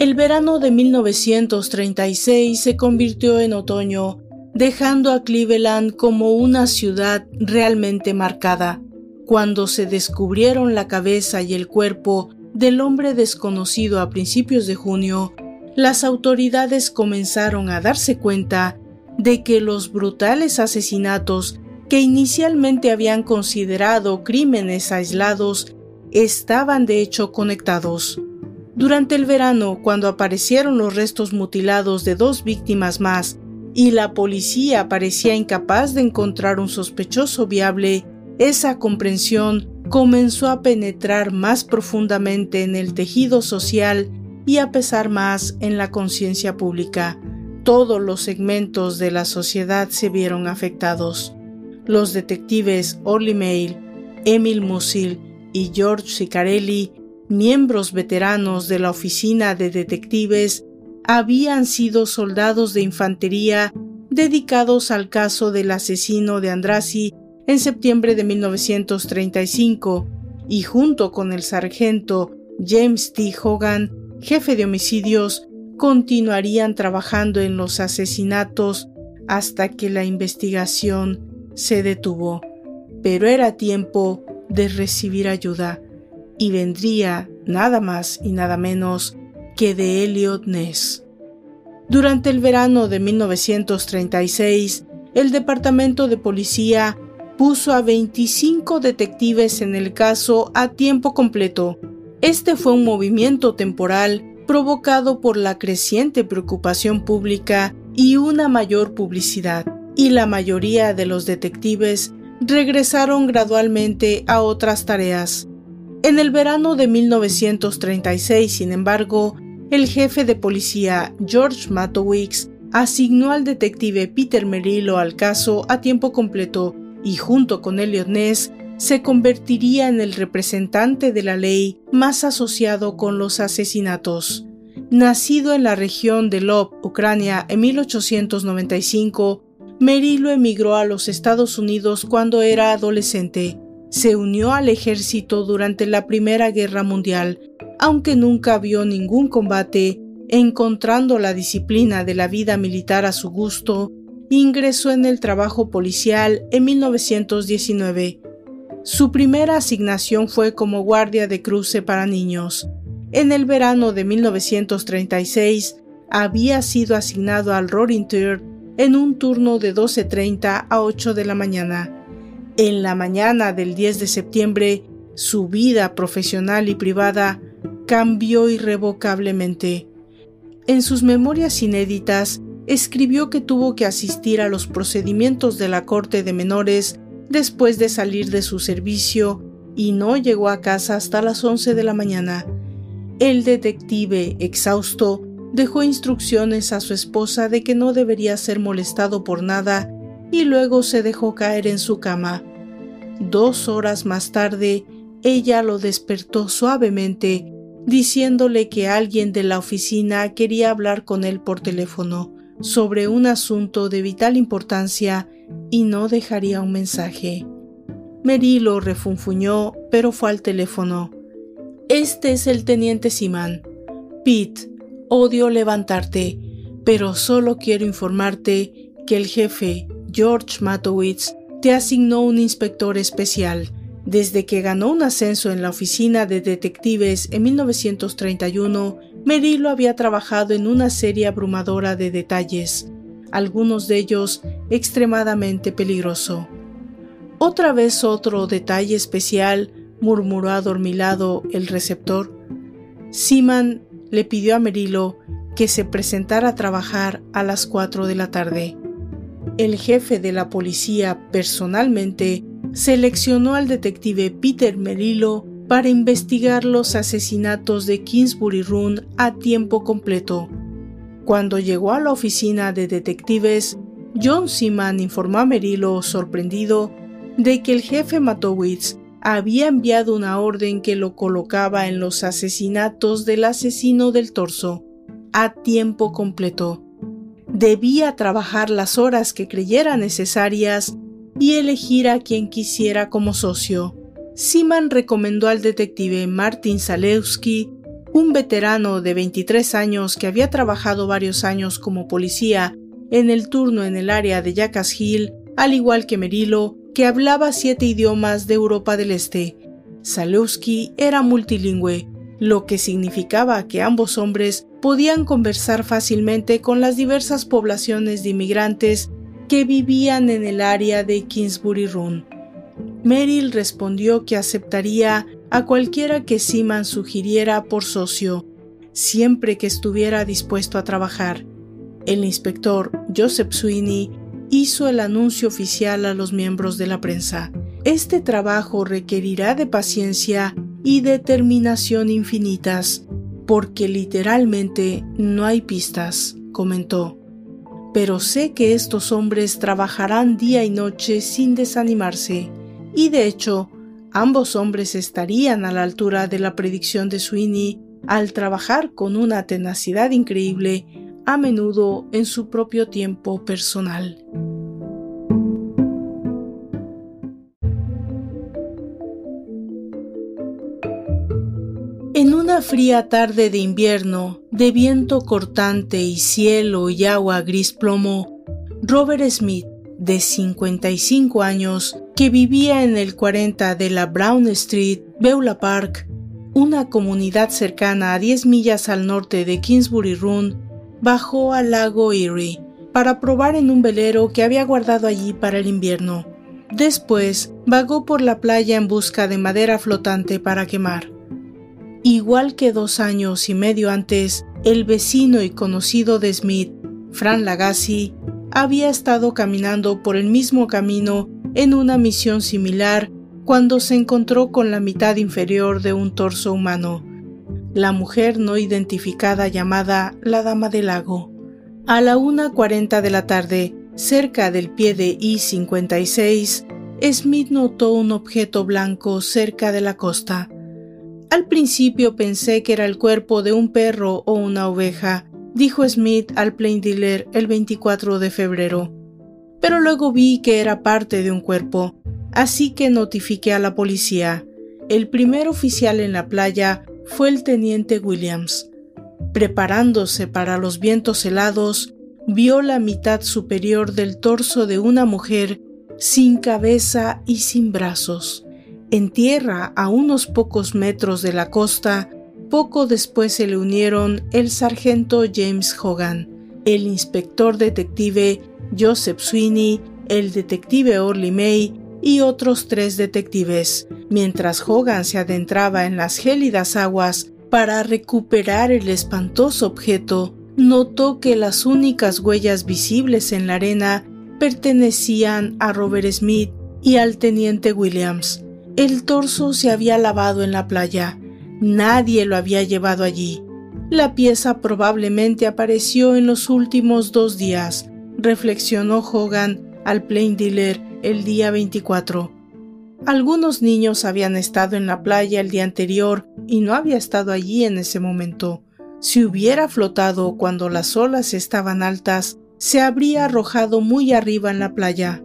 El verano de 1936 se convirtió en otoño, dejando a Cleveland como una ciudad realmente marcada. Cuando se descubrieron la cabeza y el cuerpo del hombre desconocido a principios de junio, las autoridades comenzaron a darse cuenta de que los brutales asesinatos que inicialmente habían considerado crímenes aislados estaban de hecho conectados. Durante el verano, cuando aparecieron los restos mutilados de dos víctimas más y la policía parecía incapaz de encontrar un sospechoso viable, esa comprensión comenzó a penetrar más profundamente en el tejido social y a pesar más en la conciencia pública. Todos los segmentos de la sociedad se vieron afectados. Los detectives Orly Mail, Emil Musil y George Sicarelli, miembros veteranos de la oficina de detectives, habían sido soldados de infantería dedicados al caso del asesino de Andrasi en septiembre de 1935 y junto con el sargento James T. Hogan jefe de homicidios, continuarían trabajando en los asesinatos hasta que la investigación se detuvo. Pero era tiempo de recibir ayuda y vendría nada más y nada menos de Elliot Ness. Durante el verano de 1936, el Departamento de Policía puso a 25 detectives en el caso a tiempo completo. Este fue un movimiento temporal provocado por la creciente preocupación pública y una mayor publicidad, y la mayoría de los detectives regresaron gradualmente a otras tareas. En el verano de 1936, sin embargo, el jefe de policía George Matowicz asignó al detective Peter Merillo al caso a tiempo completo y junto con Elliot Ness se convertiría en el representante de la ley más asociado con los asesinatos. Nacido en la región de Lop, Ucrania, en 1895, Merillo emigró a los Estados Unidos cuando era adolescente. Se unió al ejército durante la Primera Guerra Mundial, aunque nunca vio ningún combate, encontrando la disciplina de la vida militar a su gusto, ingresó en el trabajo policial en 1919. Su primera asignación fue como guardia de cruce para niños. En el verano de 1936 había sido asignado al Roaring Third en un turno de 12.30 a 8 de la mañana. En la mañana del 10 de septiembre, su vida profesional y privada cambió irrevocablemente. En sus memorias inéditas, escribió que tuvo que asistir a los procedimientos de la Corte de Menores después de salir de su servicio y no llegó a casa hasta las 11 de la mañana. El detective, exhausto, dejó instrucciones a su esposa de que no debería ser molestado por nada y luego se dejó caer en su cama. Dos horas más tarde, ella lo despertó suavemente, diciéndole que alguien de la oficina quería hablar con él por teléfono sobre un asunto de vital importancia y no dejaría un mensaje. Mary lo refunfuñó, pero fue al teléfono. Este es el teniente Simán. Pete, odio levantarte, pero solo quiero informarte que el jefe, George Matowitz, te asignó un inspector especial. Desde que ganó un ascenso en la oficina de detectives en 1931, Merilo había trabajado en una serie abrumadora de detalles, algunos de ellos extremadamente peligroso. Otra vez otro detalle especial, murmuró adormilado el receptor. Seaman le pidió a Merilo que se presentara a trabajar a las cuatro de la tarde. El jefe de la policía personalmente seleccionó al detective Peter Merilo para investigar los asesinatos de Kingsbury Run a tiempo completo. Cuando llegó a la oficina de detectives, John Seaman informó a Merilo, sorprendido, de que el jefe Matowitz había enviado una orden que lo colocaba en los asesinatos del asesino del torso, a tiempo completo. Debía trabajar las horas que creyera necesarias y elegir a quien quisiera como socio. Siman recomendó al detective Martin Zalewski, un veterano de 23 años que había trabajado varios años como policía en el turno en el área de Jackass Hill, al igual que Merilo, que hablaba siete idiomas de Europa del Este. Zalewski era multilingüe, lo que significaba que ambos hombres podían conversar fácilmente con las diversas poblaciones de inmigrantes que vivían en el área de Kingsbury Run. Merrill respondió que aceptaría a cualquiera que Seaman sugiriera por socio, siempre que estuviera dispuesto a trabajar. El inspector Joseph Sweeney hizo el anuncio oficial a los miembros de la prensa. Este trabajo requerirá de paciencia y determinación infinitas, porque literalmente no hay pistas, comentó. Pero sé que estos hombres trabajarán día y noche sin desanimarse y de hecho, ambos hombres estarían a la altura de la predicción de Sweeney al trabajar con una tenacidad increíble, a menudo en su propio tiempo personal. En una fría tarde de invierno, de viento cortante y cielo y agua gris plomo, Robert Smith, de 55 años, que vivía en el 40 de la Brown Street, Beulah Park, una comunidad cercana a 10 millas al norte de Kingsbury Run, bajó al lago Erie, para probar en un velero que había guardado allí para el invierno. Después vagó por la playa en busca de madera flotante para quemar. Igual que dos años y medio antes, el vecino y conocido de Smith, Fran Lagasse, había estado caminando por el mismo camino en una misión similar cuando se encontró con la mitad inferior de un torso humano, la mujer no identificada llamada la Dama del Lago. A la 1.40 de la tarde, cerca del pie de I-56, Smith notó un objeto blanco cerca de la costa. Al principio pensé que era el cuerpo de un perro o una oveja, dijo Smith al plain dealer el 24 de febrero. Pero luego vi que era parte de un cuerpo, así que notifiqué a la policía. El primer oficial en la playa fue el teniente Williams. Preparándose para los vientos helados, vio la mitad superior del torso de una mujer sin cabeza y sin brazos. En tierra, a unos pocos metros de la costa, poco después se le unieron el sargento James Hogan, el inspector detective Joseph Sweeney, el detective Orly May y otros tres detectives, mientras Hogan se adentraba en las gélidas aguas para recuperar el espantoso objeto, notó que las únicas huellas visibles en la arena pertenecían a Robert Smith y al teniente Williams. El torso se había lavado en la playa. Nadie lo había llevado allí. La pieza probablemente apareció en los últimos dos días, reflexionó Hogan al plain dealer el día 24. Algunos niños habían estado en la playa el día anterior y no había estado allí en ese momento. Si hubiera flotado cuando las olas estaban altas, se habría arrojado muy arriba en la playa.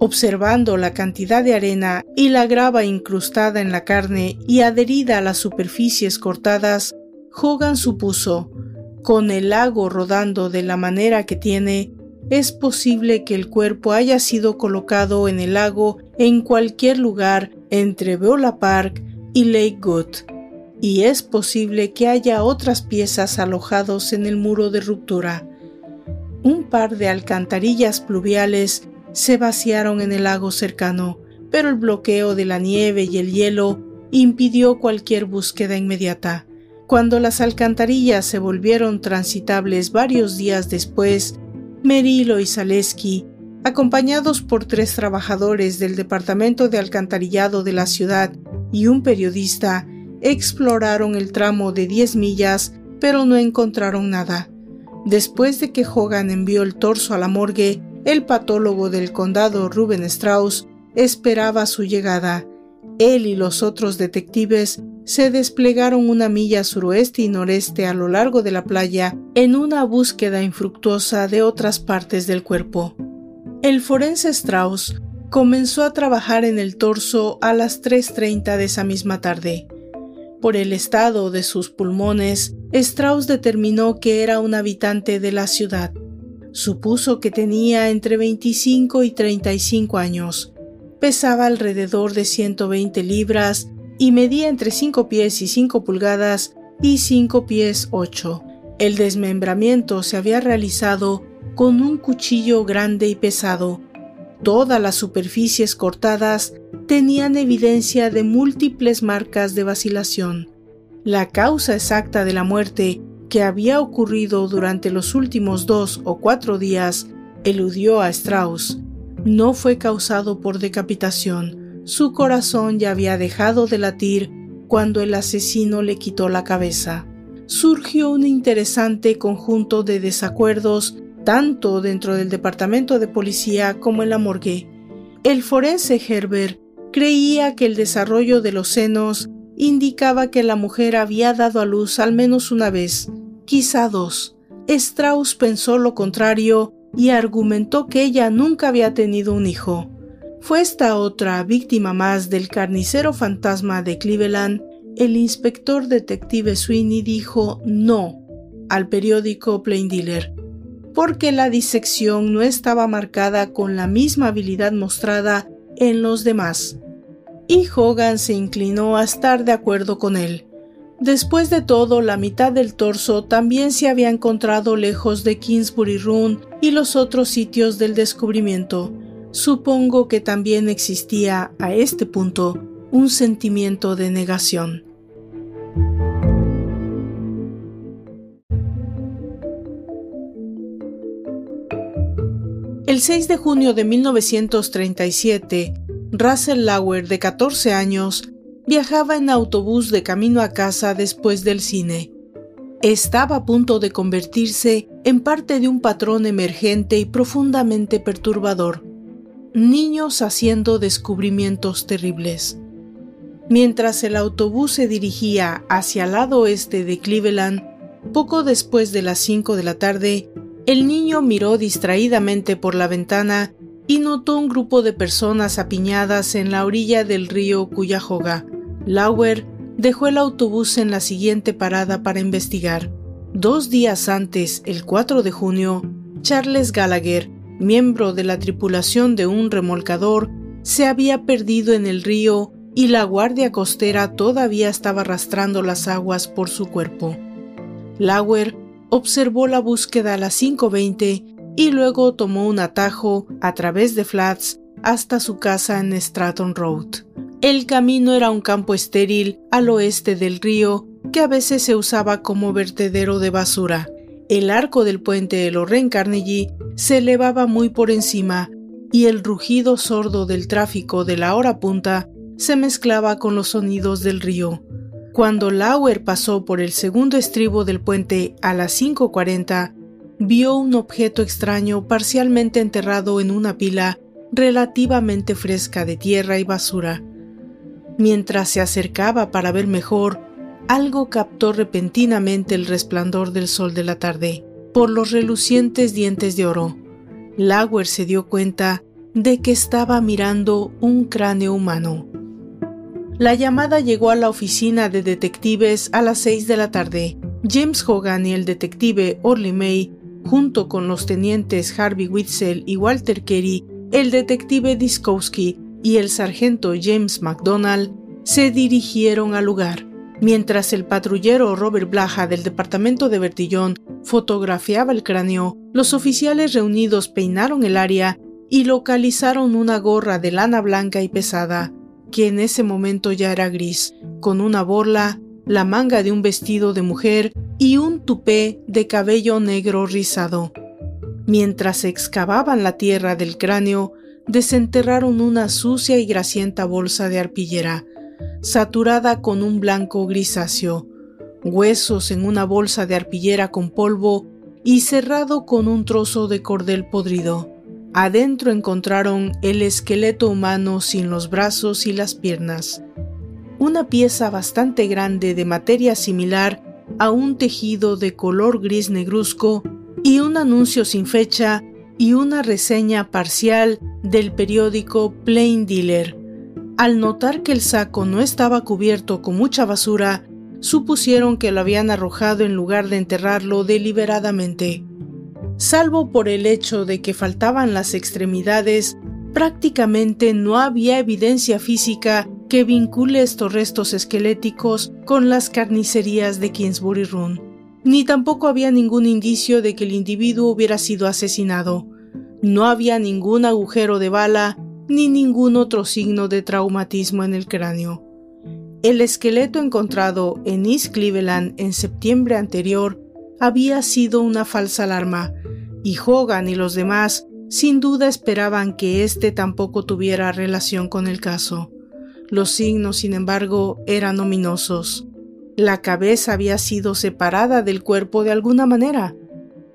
Observando la cantidad de arena y la grava incrustada en la carne y adherida a las superficies cortadas, Hogan supuso, con el lago rodando de la manera que tiene, es posible que el cuerpo haya sido colocado en el lago en cualquier lugar entre Beulah Park y Lake Good, y es posible que haya otras piezas alojados en el muro de ruptura. Un par de alcantarillas pluviales se vaciaron en el lago cercano, pero el bloqueo de la nieve y el hielo impidió cualquier búsqueda inmediata. Cuando las alcantarillas se volvieron transitables varios días después, Merilo y Zaleski, acompañados por tres trabajadores del Departamento de Alcantarillado de la ciudad y un periodista, exploraron el tramo de 10 millas, pero no encontraron nada. Después de que Hogan envió el torso a la morgue, el patólogo del condado Ruben Strauss esperaba su llegada. Él y los otros detectives se desplegaron una milla suroeste y noreste a lo largo de la playa en una búsqueda infructuosa de otras partes del cuerpo. El forense Strauss comenzó a trabajar en el torso a las 3.30 de esa misma tarde. Por el estado de sus pulmones, Strauss determinó que era un habitante de la ciudad. Supuso que tenía entre 25 y 35 años. Pesaba alrededor de 120 libras y medía entre 5 pies y 5 pulgadas y 5 pies 8. El desmembramiento se había realizado con un cuchillo grande y pesado. Todas las superficies cortadas tenían evidencia de múltiples marcas de vacilación. La causa exacta de la muerte que había ocurrido durante los últimos dos o cuatro días eludió a Strauss. No fue causado por decapitación. Su corazón ya había dejado de latir cuando el asesino le quitó la cabeza. Surgió un interesante conjunto de desacuerdos tanto dentro del departamento de policía como en la morgue. El forense Herbert creía que el desarrollo de los senos indicaba que la mujer había dado a luz al menos una vez, quizá dos. Strauss pensó lo contrario y argumentó que ella nunca había tenido un hijo. Fue esta otra víctima más del carnicero fantasma de Cleveland. El inspector detective Sweeney dijo no al periódico Plain Dealer, porque la disección no estaba marcada con la misma habilidad mostrada en los demás y Hogan se inclinó a estar de acuerdo con él. Después de todo, la mitad del torso también se había encontrado lejos de Kingsbury Run y los otros sitios del descubrimiento. Supongo que también existía, a este punto, un sentimiento de negación. El 6 de junio de 1937, Russell Lauer, de 14 años, viajaba en autobús de camino a casa después del cine. Estaba a punto de convertirse en parte de un patrón emergente y profundamente perturbador. Niños haciendo descubrimientos terribles. Mientras el autobús se dirigía hacia el lado oeste de Cleveland, poco después de las 5 de la tarde, el niño miró distraídamente por la ventana y notó un grupo de personas apiñadas en la orilla del río Cuyahoga. Lauer dejó el autobús en la siguiente parada para investigar. Dos días antes, el 4 de junio, Charles Gallagher, miembro de la tripulación de un remolcador, se había perdido en el río y la guardia costera todavía estaba arrastrando las aguas por su cuerpo. Lauer observó la búsqueda a las 5.20 y luego tomó un atajo a través de Flats hasta su casa en Stratton Road. El camino era un campo estéril al oeste del río que a veces se usaba como vertedero de basura. El arco del puente de Lorraine Carnegie se elevaba muy por encima y el rugido sordo del tráfico de la hora punta se mezclaba con los sonidos del río. Cuando Lauer pasó por el segundo estribo del puente a las 5.40, vio un objeto extraño parcialmente enterrado en una pila relativamente fresca de tierra y basura. Mientras se acercaba para ver mejor, algo captó repentinamente el resplandor del sol de la tarde por los relucientes dientes de oro. Lauer se dio cuenta de que estaba mirando un cráneo humano. La llamada llegó a la oficina de detectives a las 6 de la tarde. James Hogan y el detective Orly May, junto con los tenientes Harvey Witzel y Walter Kerry, el detective Diskowski y el sargento James MacDonald, se dirigieron al lugar. Mientras el patrullero Robert Blaha del departamento de Bertillón fotografiaba el cráneo, los oficiales reunidos peinaron el área y localizaron una gorra de lana blanca y pesada que en ese momento ya era gris, con una borla, la manga de un vestido de mujer y un tupé de cabello negro rizado. Mientras excavaban la tierra del cráneo, desenterraron una sucia y grasienta bolsa de arpillera, saturada con un blanco grisáceo, huesos en una bolsa de arpillera con polvo y cerrado con un trozo de cordel podrido. Adentro encontraron el esqueleto humano sin los brazos y las piernas, una pieza bastante grande de materia similar a un tejido de color gris negruzco y un anuncio sin fecha y una reseña parcial del periódico Plain Dealer. Al notar que el saco no estaba cubierto con mucha basura, supusieron que lo habían arrojado en lugar de enterrarlo deliberadamente. Salvo por el hecho de que faltaban las extremidades, prácticamente no había evidencia física que vincule estos restos esqueléticos con las carnicerías de Kingsbury Run, ni tampoco había ningún indicio de que el individuo hubiera sido asesinado. No había ningún agujero de bala ni ningún otro signo de traumatismo en el cráneo. El esqueleto encontrado en East Cleveland en septiembre anterior había sido una falsa alarma, y Hogan y los demás sin duda esperaban que éste tampoco tuviera relación con el caso. Los signos, sin embargo, eran ominosos. La cabeza había sido separada del cuerpo de alguna manera,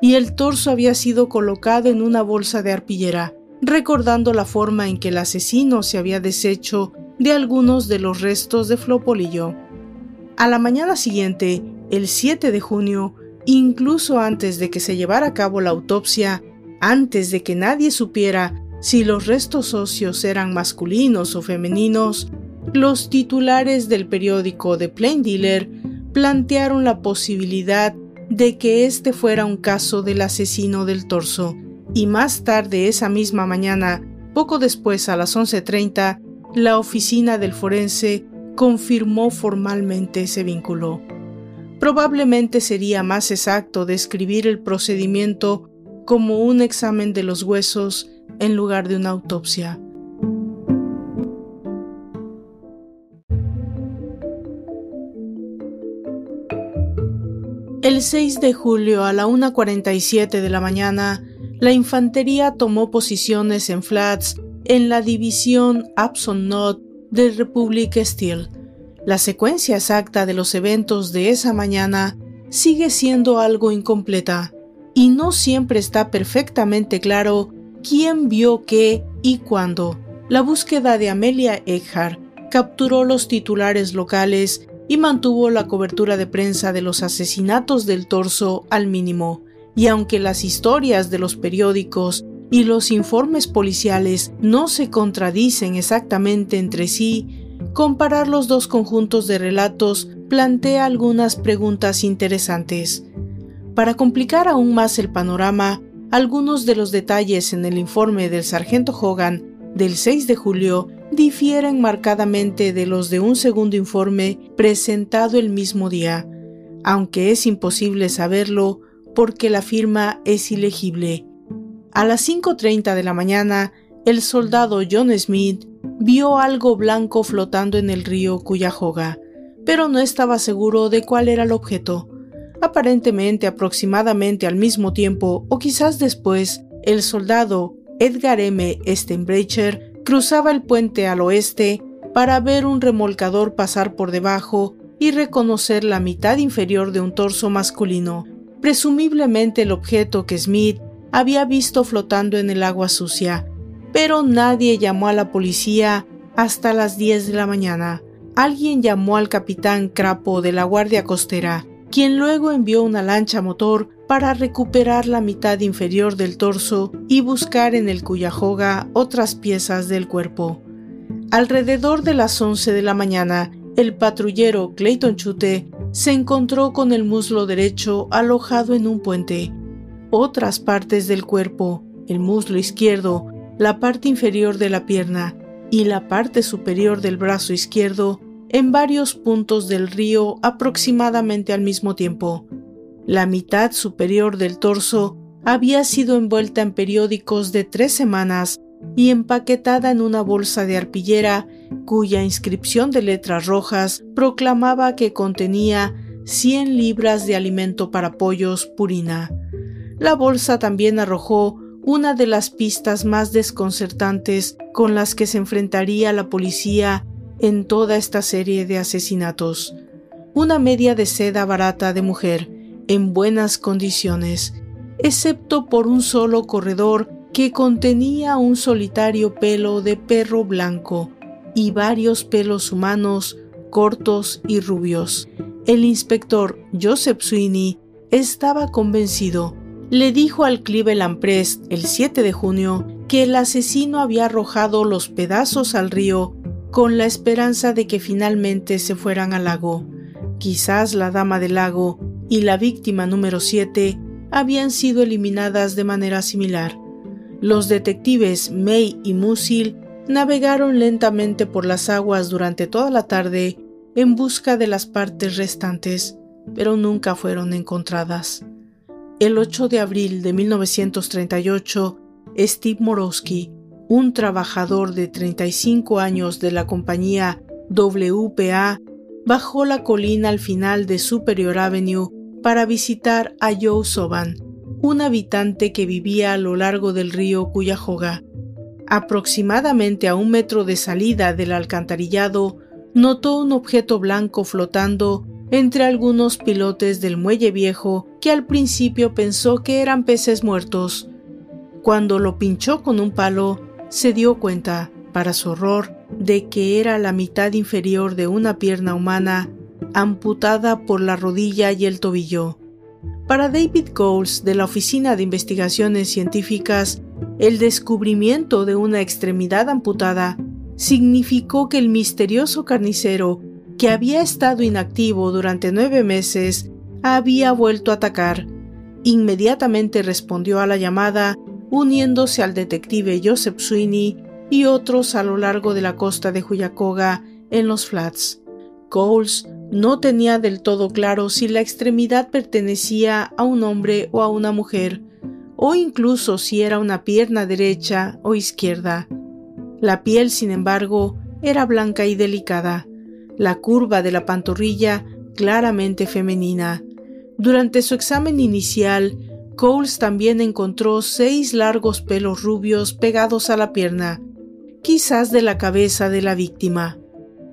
y el torso había sido colocado en una bolsa de arpillera, recordando la forma en que el asesino se había deshecho de algunos de los restos de Flopolillo. A la mañana siguiente, el 7 de junio, incluso antes de que se llevara a cabo la autopsia, antes de que nadie supiera si los restos óseos eran masculinos o femeninos, los titulares del periódico The Plain Dealer plantearon la posibilidad de que este fuera un caso del asesino del torso, y más tarde esa misma mañana, poco después a las 11.30, la oficina del forense confirmó formalmente ese vínculo. probablemente sería más exacto describir el procedimiento como un examen de los huesos en lugar de una autopsia. El 6 de julio a la 1.47 de la mañana, la infantería tomó posiciones en flats en la división Abson Not de Republic Steel. La secuencia exacta de los eventos de esa mañana sigue siendo algo incompleta y no siempre está perfectamente claro quién vio qué y cuándo. La búsqueda de Amelia Eckhart capturó los titulares locales y mantuvo la cobertura de prensa de los asesinatos del torso al mínimo, y aunque las historias de los periódicos y los informes policiales no se contradicen exactamente entre sí, comparar los dos conjuntos de relatos plantea algunas preguntas interesantes. Para complicar aún más el panorama, algunos de los detalles en el informe del sargento Hogan del 6 de julio difieren marcadamente de los de un segundo informe presentado el mismo día, aunque es imposible saberlo porque la firma es ilegible. A las 5.30 de la mañana, el soldado John Smith vio algo blanco flotando en el río Cuyahoga, pero no estaba seguro de cuál era el objeto. Aparentemente aproximadamente al mismo tiempo o quizás después, el soldado Edgar M. Steinbrecher cruzaba el puente al oeste para ver un remolcador pasar por debajo y reconocer la mitad inferior de un torso masculino, presumiblemente el objeto que Smith había visto flotando en el agua sucia. Pero nadie llamó a la policía hasta las 10 de la mañana. Alguien llamó al capitán Crapo de la Guardia Costera, quien luego envió una lancha motor para recuperar la mitad inferior del torso y buscar en el Cuyahoga otras piezas del cuerpo. Alrededor de las 11 de la mañana, el patrullero Clayton Chute se encontró con el muslo derecho alojado en un puente. Otras partes del cuerpo, el muslo izquierdo, la parte inferior de la pierna y la parte superior del brazo izquierdo en varios puntos del río aproximadamente al mismo tiempo. La mitad superior del torso había sido envuelta en periódicos de tres semanas y empaquetada en una bolsa de arpillera cuya inscripción de letras rojas proclamaba que contenía 100 libras de alimento para pollos purina. La bolsa también arrojó una de las pistas más desconcertantes con las que se enfrentaría la policía en toda esta serie de asesinatos. Una media de seda barata de mujer, en buenas condiciones, excepto por un solo corredor que contenía un solitario pelo de perro blanco y varios pelos humanos cortos y rubios. El inspector Joseph Sweeney estaba convencido. Le dijo al Cleveland Press el 7 de junio que el asesino había arrojado los pedazos al río con la esperanza de que finalmente se fueran al lago. Quizás la dama del lago y la víctima número 7 habían sido eliminadas de manera similar. Los detectives May y Musil navegaron lentamente por las aguas durante toda la tarde en busca de las partes restantes, pero nunca fueron encontradas. El 8 de abril de 1938, Steve Morosky, un trabajador de 35 años de la compañía WPA, bajó la colina al final de Superior Avenue para visitar a Joe Soban, un habitante que vivía a lo largo del río Cuyahoga. Aproximadamente a un metro de salida del alcantarillado, notó un objeto blanco flotando entre algunos pilotes del muelle viejo que al principio pensó que eran peces muertos. Cuando lo pinchó con un palo, se dio cuenta, para su horror, de que era la mitad inferior de una pierna humana amputada por la rodilla y el tobillo. Para David Coles de la Oficina de Investigaciones Científicas, el descubrimiento de una extremidad amputada significó que el misterioso carnicero, que había estado inactivo durante nueve meses, había vuelto a atacar. Inmediatamente respondió a la llamada, uniéndose al detective Joseph Sweeney y otros a lo largo de la costa de Huyacoga en los Flats. Coles No tenía del todo claro si la extremidad pertenecía a un hombre o a una mujer, o incluso si era una pierna derecha o izquierda. La piel, sin embargo, era blanca y delicada, la curva de la pantorrilla claramente femenina. Durante su examen inicial, Coles también encontró seis largos pelos rubios pegados a la pierna, quizás de la cabeza de la víctima.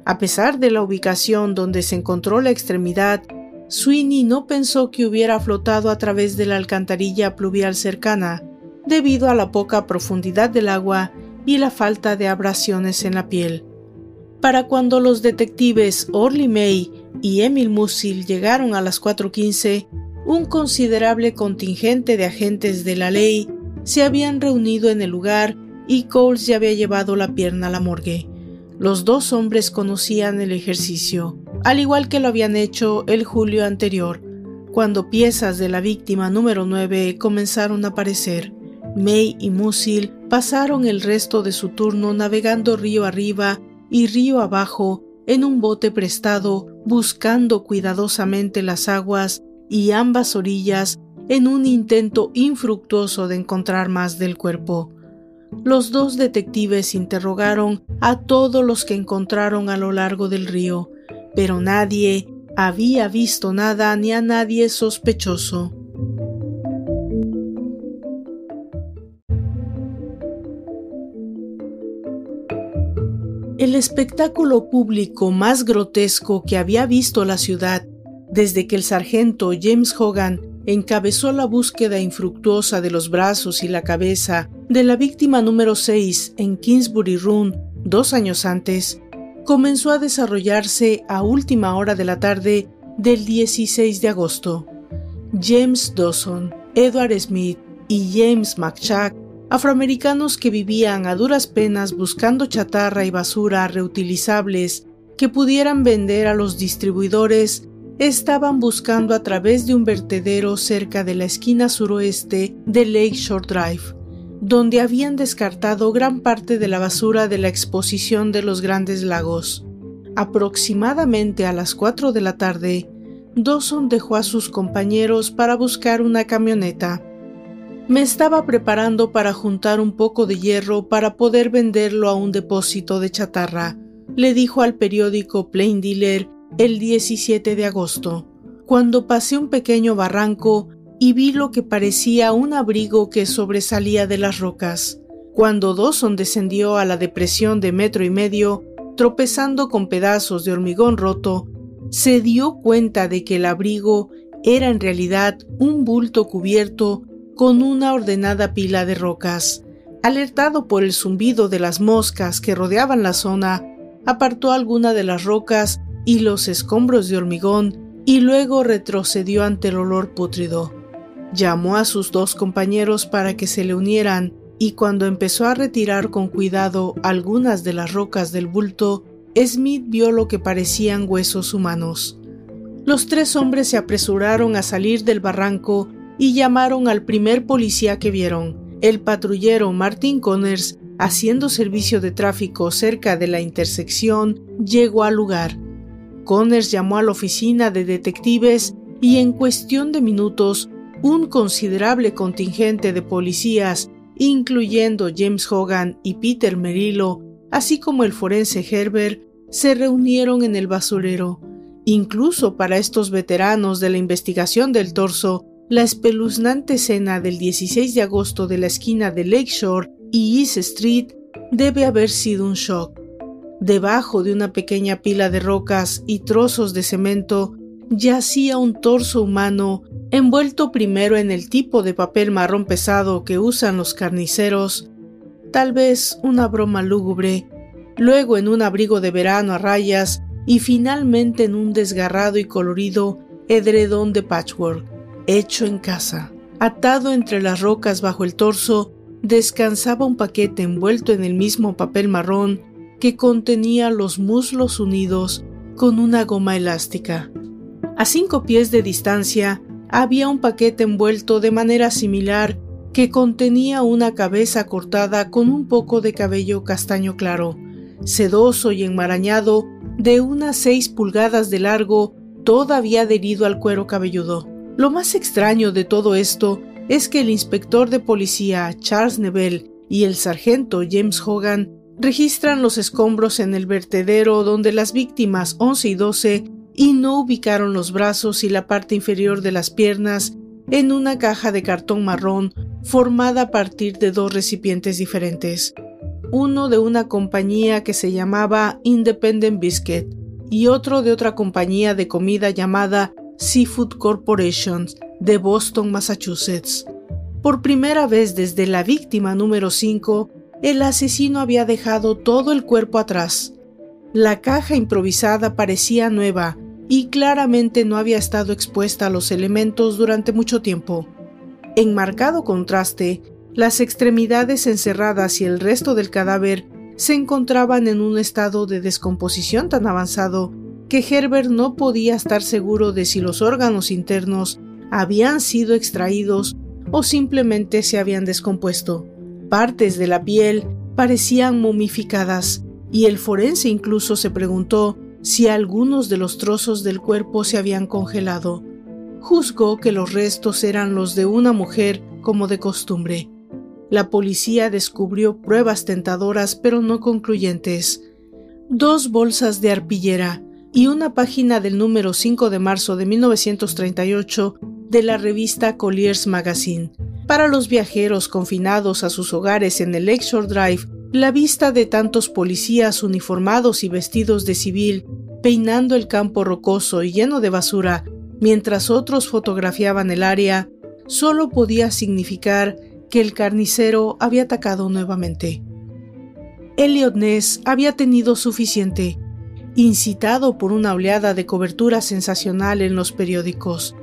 A pesar de la ubicación donde se encontró la extremidad, Sweeney no pensó que hubiera flotado a través de la alcantarilla pluvial cercana, debido a la poca profundidad del agua y la falta de abrasiones en la piel. Para cuando los detectives Orly May y Emil Musil llegaron a las 4.15, un considerable contingente de agentes de la ley se habían reunido en el lugar y Coles ya había llevado la pierna a la morgue. Los dos hombres conocían el ejercicio, al igual que lo habían hecho el julio anterior, cuando piezas de la víctima número 9 comenzaron a aparecer. May y Musil pasaron el resto de su turno navegando río arriba y río abajo en un bote prestado, buscando cuidadosamente las aguas y ambas orillas en un intento infructuoso de encontrar más del cuerpo. Los dos detectives interrogaron a todos los que encontraron a lo largo del río, pero nadie había visto nada ni a nadie sospechoso. El espectáculo público más grotesco que había visto la ciudad desde que el sargento James Hogan encabezó la búsqueda infructuosa de los brazos y la cabeza de la víctima número 6 en Kingsbury Run dos años antes, comenzó a desarrollarse a última hora de la tarde del 16 de agosto. James Dawson, Edward Smith y James McChack, afroamericanos que vivían a duras penas buscando chatarra y basura reutilizables que pudieran vender a los distribuidores estaban buscando a través de un vertedero cerca de la esquina suroeste de Lakeshore Drive, donde habían descartado gran parte de la basura de la exposición de los grandes lagos. Aproximadamente a las 4 de la tarde, Dawson dejó a sus compañeros para buscar una camioneta. Me estaba preparando para juntar un poco de hierro para poder venderlo a un depósito de chatarra, le dijo al periódico Plain Dealer el 17 de agosto, cuando pasé un pequeño barranco y vi lo que parecía un abrigo que sobresalía de las rocas. Cuando Dawson descendió a la depresión de metro y medio, tropezando con pedazos de hormigón roto, se dio cuenta de que el abrigo era en realidad un bulto cubierto con una ordenada pila de rocas. Alertado por el zumbido de las moscas que rodeaban la zona, apartó alguna de las rocas y los escombros de hormigón y luego retrocedió ante el olor pútrido. Llamó a sus dos compañeros para que se le unieran y cuando empezó a retirar con cuidado algunas de las rocas del bulto, Smith vio lo que parecían huesos humanos. Los tres hombres se apresuraron a salir del barranco y llamaron al primer policía que vieron. El patrullero Martin Connors, haciendo servicio de tráfico cerca de la intersección, llegó al lugar. Connors llamó a la oficina de detectives y en cuestión de minutos un considerable contingente de policías, incluyendo James Hogan y Peter Merillo, así como el forense Herbert, se reunieron en el basurero. Incluso para estos veteranos de la investigación del torso, la espeluznante escena del 16 de agosto de la esquina de Lakeshore y East Street debe haber sido un shock. Debajo de una pequeña pila de rocas y trozos de cemento yacía un torso humano envuelto primero en el tipo de papel marrón pesado que usan los carniceros, tal vez una broma lúgubre, luego en un abrigo de verano a rayas y finalmente en un desgarrado y colorido edredón de patchwork, hecho en casa. Atado entre las rocas bajo el torso, descansaba un paquete envuelto en el mismo papel marrón que contenía los muslos unidos con una goma elástica. A cinco pies de distancia había un paquete envuelto de manera similar que contenía una cabeza cortada con un poco de cabello castaño claro, sedoso y enmarañado, de unas 6 pulgadas de largo, todavía adherido al cuero cabelludo. Lo más extraño de todo esto es que el inspector de policía Charles Neville y el sargento James Hogan registran los escombros en el vertedero donde las víctimas 11 y 12 y no ubicaron los brazos y la parte inferior de las piernas en una caja de cartón marrón formada a partir de dos recipientes diferentes, uno de una compañía que se llamaba Independent Biscuit y otro de otra compañía de comida llamada Seafood Corporation de Boston, Massachusetts. Por primera vez desde la víctima número 5, el asesino había dejado todo el cuerpo atrás. La caja improvisada parecía nueva y claramente no había estado expuesta a los elementos durante mucho tiempo. En marcado contraste, las extremidades encerradas y el resto del cadáver se encontraban en un estado de descomposición tan avanzado que Herbert no podía estar seguro de si los órganos internos habían sido extraídos o simplemente se habían descompuesto. Partes de la piel parecían momificadas y el forense incluso se preguntó si algunos de los trozos del cuerpo se habían congelado. Juzgó que los restos eran los de una mujer como de costumbre. La policía descubrió pruebas tentadoras pero no concluyentes. Dos bolsas de arpillera y una página del número 5 de marzo de 1938 de la revista Collier's Magazine. Para los viajeros confinados a sus hogares en el Lakeshore Drive la vista de tantos policías uniformados y vestidos de civil peinando el campo rocoso y lleno de basura mientras otros fotografiaban el área solo podía significar que el carnicero había atacado nuevamente. Elliot Ness había tenido suficiente, incitado por una oleada de cobertura sensacional en los periódicos.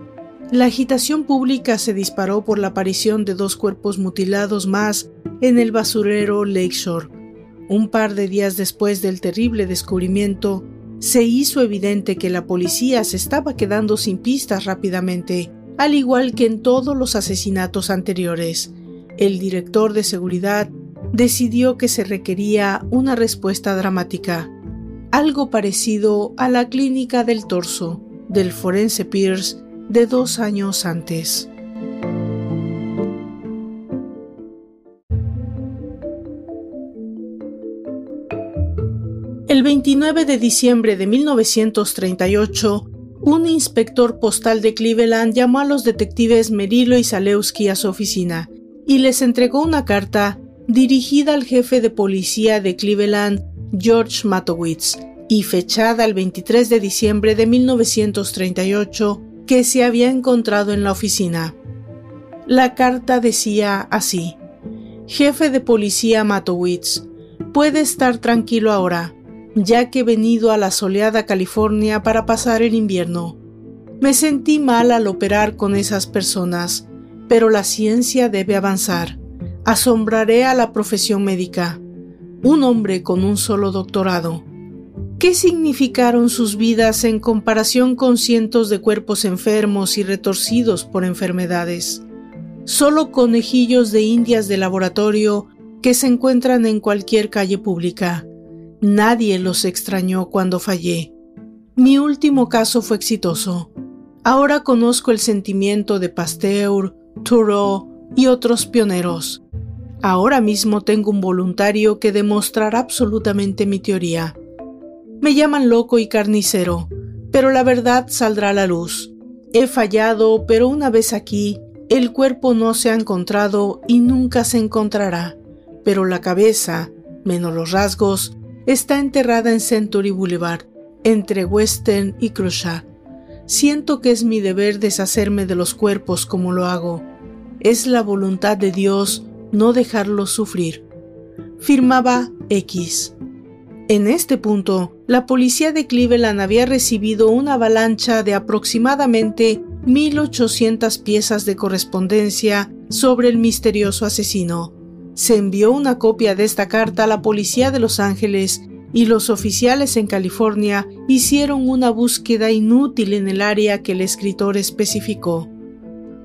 La agitación pública se disparó por la aparición de dos cuerpos mutilados más en el basurero Lakeshore. Un par de días después del terrible descubrimiento, se hizo evidente que la policía se estaba quedando sin pistas rápidamente, al igual que en todos los asesinatos anteriores. El director de seguridad decidió que se requería una respuesta dramática, algo parecido a la clínica del torso del forense Pierce de dos años antes. El 29 de diciembre de 1938, un inspector postal de Cleveland llamó a los detectives Merilo y Zalewski a su oficina y les entregó una carta dirigida al jefe de policía de Cleveland, George Matowitz, y fechada el 23 de diciembre de 1938, que se había encontrado en la oficina. La carta decía así: Jefe de policía Matowitz, puede estar tranquilo ahora ya que he venido a la soleada California para pasar el invierno. Me sentí mal al operar con esas personas, pero la ciencia debe avanzar. Asombraré a la profesión médica. Un hombre con un solo doctorado. ¿Qué significaron sus vidas en comparación con cientos de cuerpos enfermos y retorcidos por enfermedades? Solo conejillos de indias de laboratorio que se encuentran en cualquier calle pública. Nadie los extrañó cuando fallé. Mi último caso fue exitoso. Ahora conozco el sentimiento de Pasteur, Thoreau y otros pioneros. Ahora mismo tengo un voluntario que demostrará absolutamente mi teoría. Me llaman loco y carnicero, pero la verdad saldrá a la luz. He fallado, pero una vez aquí, el cuerpo no se ha encontrado y nunca se encontrará, pero la cabeza, menos los rasgos, está enterrada en Century Boulevard, entre Western y Crochat. Siento que es mi deber deshacerme de los cuerpos como lo hago. Es la voluntad de Dios no dejarlos sufrir. Firmaba X. En este punto, la policía de Cleveland había recibido una avalancha de aproximadamente 1.800 piezas de correspondencia sobre el misterioso asesino se envió una copia de esta carta a la policía de Los Ángeles y los oficiales en California hicieron una búsqueda inútil en el área que el escritor especificó.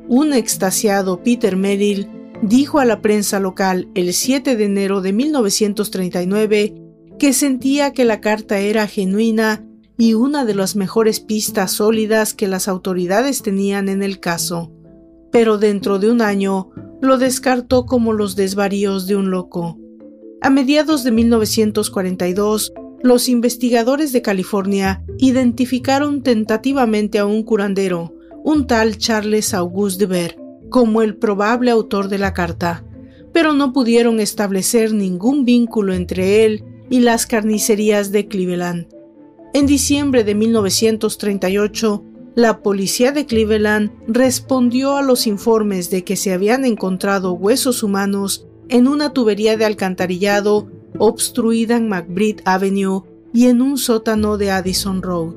Un extasiado Peter Merrill dijo a la prensa local el 7 de enero de 1939 que sentía que la carta era genuina y una de las mejores pistas sólidas que las autoridades tenían en el caso. Pero dentro de un año lo descartó como los desvaríos de un loco. A mediados de 1942, los investigadores de California identificaron tentativamente a un curandero, un tal Charles Auguste de Ver, como el probable autor de la carta, pero no pudieron establecer ningún vínculo entre él y las carnicerías de Cleveland. En diciembre de 1938, la policía de Cleveland respondió a los informes de que se habían encontrado huesos humanos en una tubería de alcantarillado obstruida en McBride Avenue y en un sótano de Addison Road.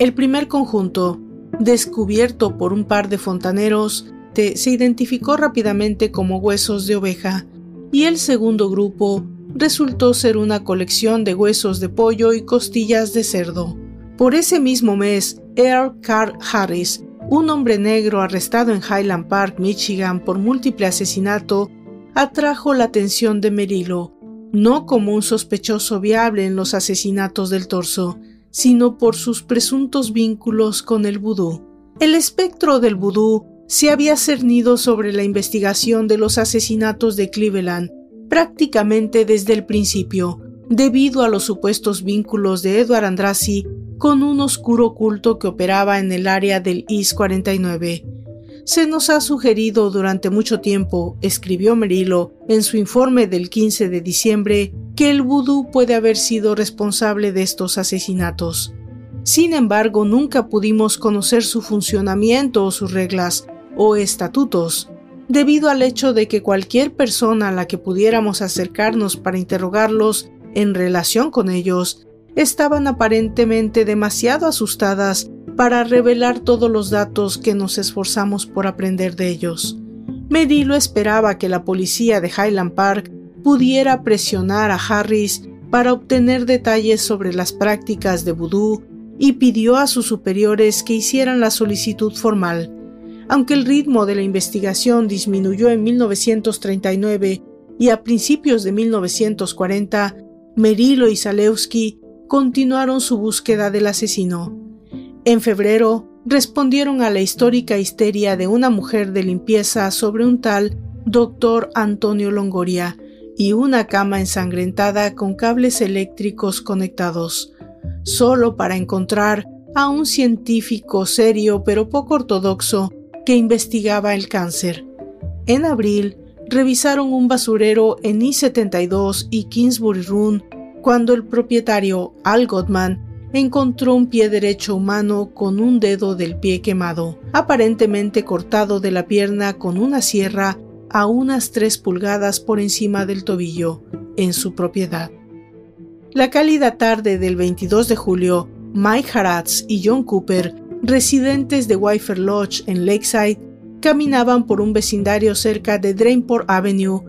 El primer conjunto, descubierto por un par de fontaneros, se identificó rápidamente como huesos de oveja, y el segundo grupo resultó ser una colección de huesos de pollo y costillas de cerdo. Por ese mismo mes, Earl Carl Harris, un hombre negro arrestado en Highland Park, Michigan por múltiple asesinato, atrajo la atención de Merilo, no como un sospechoso viable en los asesinatos del torso, sino por sus presuntos vínculos con el vudú. El espectro del vudú se había cernido sobre la investigación de los asesinatos de Cleveland prácticamente desde el principio, debido a los supuestos vínculos de Edward Andrassy con un oscuro culto que operaba en el área del East 49. Se nos ha sugerido durante mucho tiempo, escribió Merilo en su informe del 15 de diciembre, que el vudú puede haber sido responsable de estos asesinatos. Sin embargo, nunca pudimos conocer su funcionamiento o sus reglas o estatutos, debido al hecho de que cualquier persona a la que pudiéramos acercarnos para interrogarlos en relación con ellos estaban aparentemente demasiado asustadas para revelar todos los datos que nos esforzamos por aprender de ellos. Medilo esperaba que la policía de Highland Park pudiera presionar a Harris para obtener detalles sobre las prácticas de vudú y pidió a sus superiores que hicieran la solicitud formal. Aunque el ritmo de la investigación disminuyó en 1939 y a principios de 1940, Merilo y Zalewski continuaron su búsqueda del asesino. En febrero, respondieron a la histórica histeria de una mujer de limpieza sobre un tal Dr. Antonio Longoria y una cama ensangrentada con cables eléctricos conectados, solo para encontrar a un científico serio pero poco ortodoxo que investigaba el cáncer. En abril, revisaron un basurero en I-72 y Kingsbury Run cuando el propietario, Al Gottman, encontró un pie derecho humano con un dedo del pie quemado, aparentemente cortado de la pierna con una sierra a unas tres pulgadas por encima del tobillo, en su propiedad. La cálida tarde del 22 de julio, Mike Haratz y John Cooper residentes de Wifer Lodge en Lakeside caminaban por un vecindario cerca de Drainport Avenue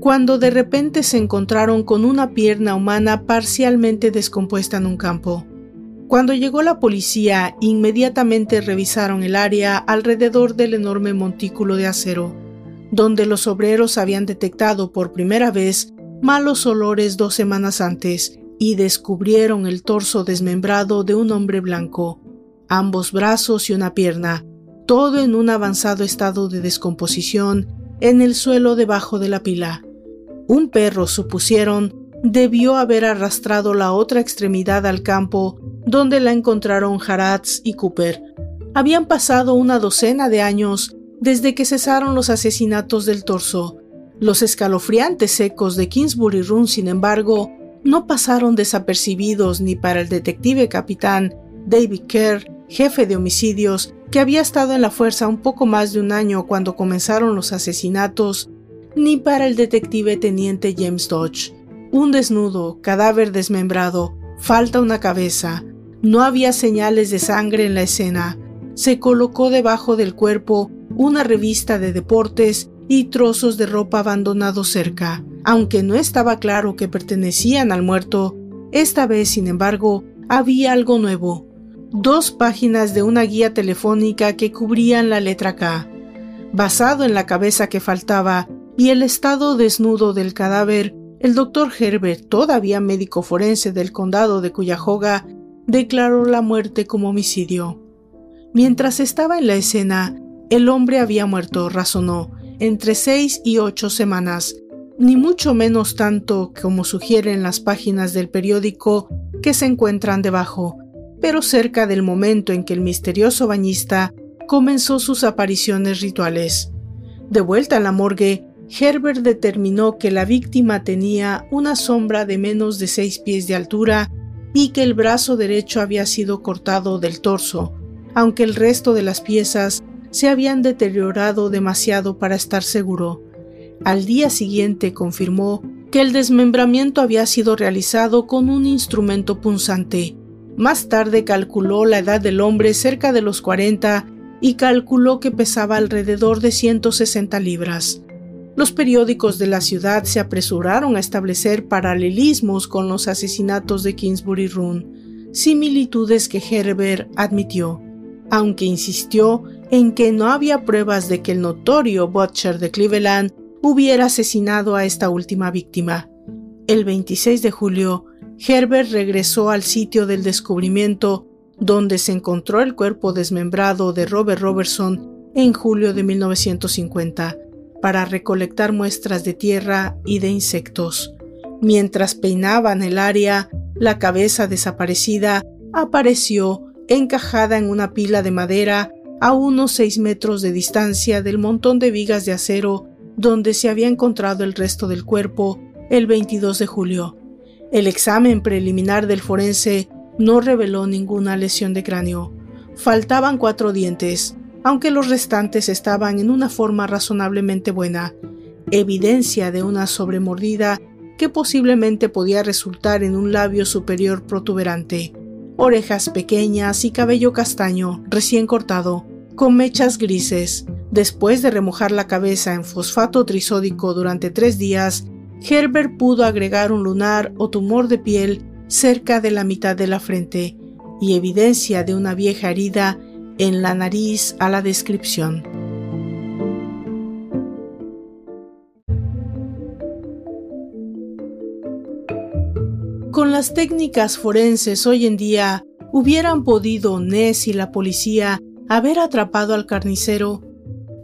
cuando de repente se encontraron con una pierna humana parcialmente descompuesta en un campo. Cuando llegó la policía, inmediatamente revisaron el área alrededor del enorme montículo de acero, donde los obreros habían detectado por primera vez malos olores dos semanas antes y descubrieron el torso desmembrado de un hombre blanco, ambos brazos y una pierna, todo en un avanzado estado de descomposición en el suelo debajo de la pila. Un perro, supusieron, debió haber arrastrado la otra extremidad al campo donde la encontraron Haratz y Cooper. Habían pasado una docena de años desde que cesaron los asesinatos del torso. Los escalofriantes secos de Kingsbury Run, sin embargo, no pasaron desapercibidos ni para el detective capitán David Kerr jefe de homicidios, que había estado en la fuerza un poco más de un año cuando comenzaron los asesinatos, ni para el detective teniente James Dodge. Un desnudo, cadáver desmembrado, falta una cabeza, no había señales de sangre en la escena. Se colocó debajo del cuerpo una revista de deportes y trozos de ropa abandonados cerca. Aunque no estaba claro que pertenecían al muerto, esta vez, sin embargo, había algo nuevo, dos páginas de una guía telefónica que cubrían la letra K. Basado en la cabeza que faltaba y el estado desnudo del cadáver, el doctor Herbert, todavía médico forense del condado de Cuyahoga, declaró la muerte como homicidio. Mientras estaba en la escena, el hombre había muerto, razonó, entre seis y ocho semanas, ni mucho menos tanto como sugieren las páginas del periódico que se encuentran debajo, pero cerca del momento en que el misterioso bañista comenzó sus apariciones rituales. De vuelta a la morgue, Herbert determinó que la víctima tenía una sombra de menos de seis pies de altura y que el brazo derecho había sido cortado del torso, aunque el resto de las piezas se habían deteriorado demasiado para estar seguro. Al día siguiente confirmó que el desmembramiento había sido realizado con un instrumento punzante. Más tarde calculó la edad del hombre cerca de los 40 y calculó que pesaba alrededor de 160 libras. Los periódicos de la ciudad se apresuraron a establecer paralelismos con los asesinatos de Kingsbury Run, similitudes que Herbert admitió, aunque insistió en que no había pruebas de que el notorio Butcher de Cleveland hubiera asesinado a esta última víctima. El 26 de julio, Herbert regresó al sitio del descubrimiento donde se encontró el cuerpo desmembrado de Robert Robertson en julio de 1950 para recolectar muestras de tierra y de insectos. Mientras peinaban el área, la cabeza desaparecida apareció encajada en una pila de madera a unos seis metros de distancia del montón de vigas de acero donde se había encontrado el resto del cuerpo el 22 de julio. El examen preliminar del forense no reveló ninguna lesión de cráneo. Faltaban cuatro dientes, aunque los restantes estaban en una forma razonablemente buena, evidencia de una sobremordida que posiblemente podía resultar en un labio superior protuberante, orejas pequeñas y cabello castaño recién cortado, con mechas grises. Después de remojar la cabeza en fosfato trisódico durante tres días, Herbert pudo agregar un lunar o tumor de piel cerca de la mitad de la frente y evidencia de una vieja herida en la nariz a la descripción. Con las técnicas forenses hoy en día, hubieran podido Ness y la policía haber atrapado al carnicero?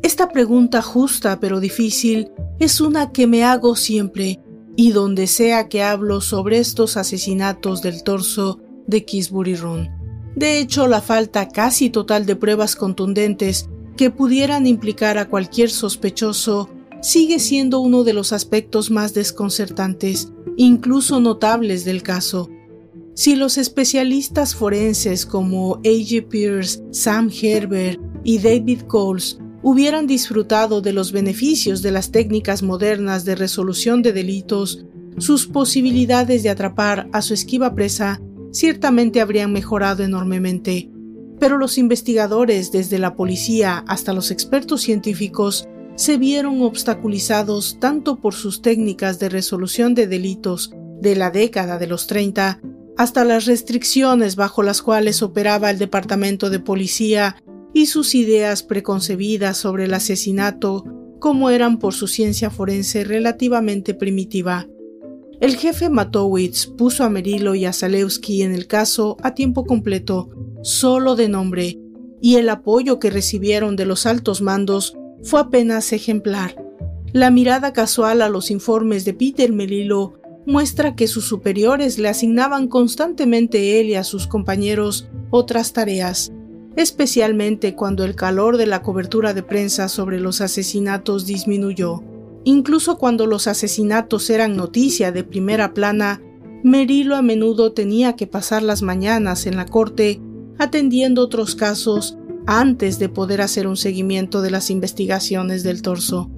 Esta pregunta justa pero difícil es una que me hago siempre y donde sea que hablo sobre estos asesinatos del torso de Kisbury Run. De hecho, la falta casi total de pruebas contundentes que pudieran implicar a cualquier sospechoso sigue siendo uno de los aspectos más desconcertantes, incluso notables del caso. Si los especialistas forenses como A.J. Pierce, Sam Herbert y David Coles hubieran disfrutado de los beneficios de las técnicas modernas de resolución de delitos, sus posibilidades de atrapar a su esquiva presa ciertamente habrían mejorado enormemente. Pero los investigadores, desde la policía hasta los expertos científicos, se vieron obstaculizados tanto por sus técnicas de resolución de delitos de la década de los 30 hasta las restricciones bajo las cuales operaba el Departamento de Policía y sus ideas preconcebidas sobre el asesinato como eran por su ciencia forense relativamente primitiva. El jefe Matowitz puso a Merilo y a Zalewski en el caso a tiempo completo, solo de nombre, y el apoyo que recibieron de los altos mandos fue apenas ejemplar. La mirada casual a los informes de Peter Melillo muestra que sus superiores le asignaban constantemente él y a sus compañeros otras tareas, especialmente cuando el calor de la cobertura de prensa sobre los asesinatos disminuyó. Incluso cuando los asesinatos eran noticia de primera plana, Merilo a menudo tenía que pasar las mañanas en la corte atendiendo otros casos antes de poder hacer un seguimiento de las investigaciones del torso.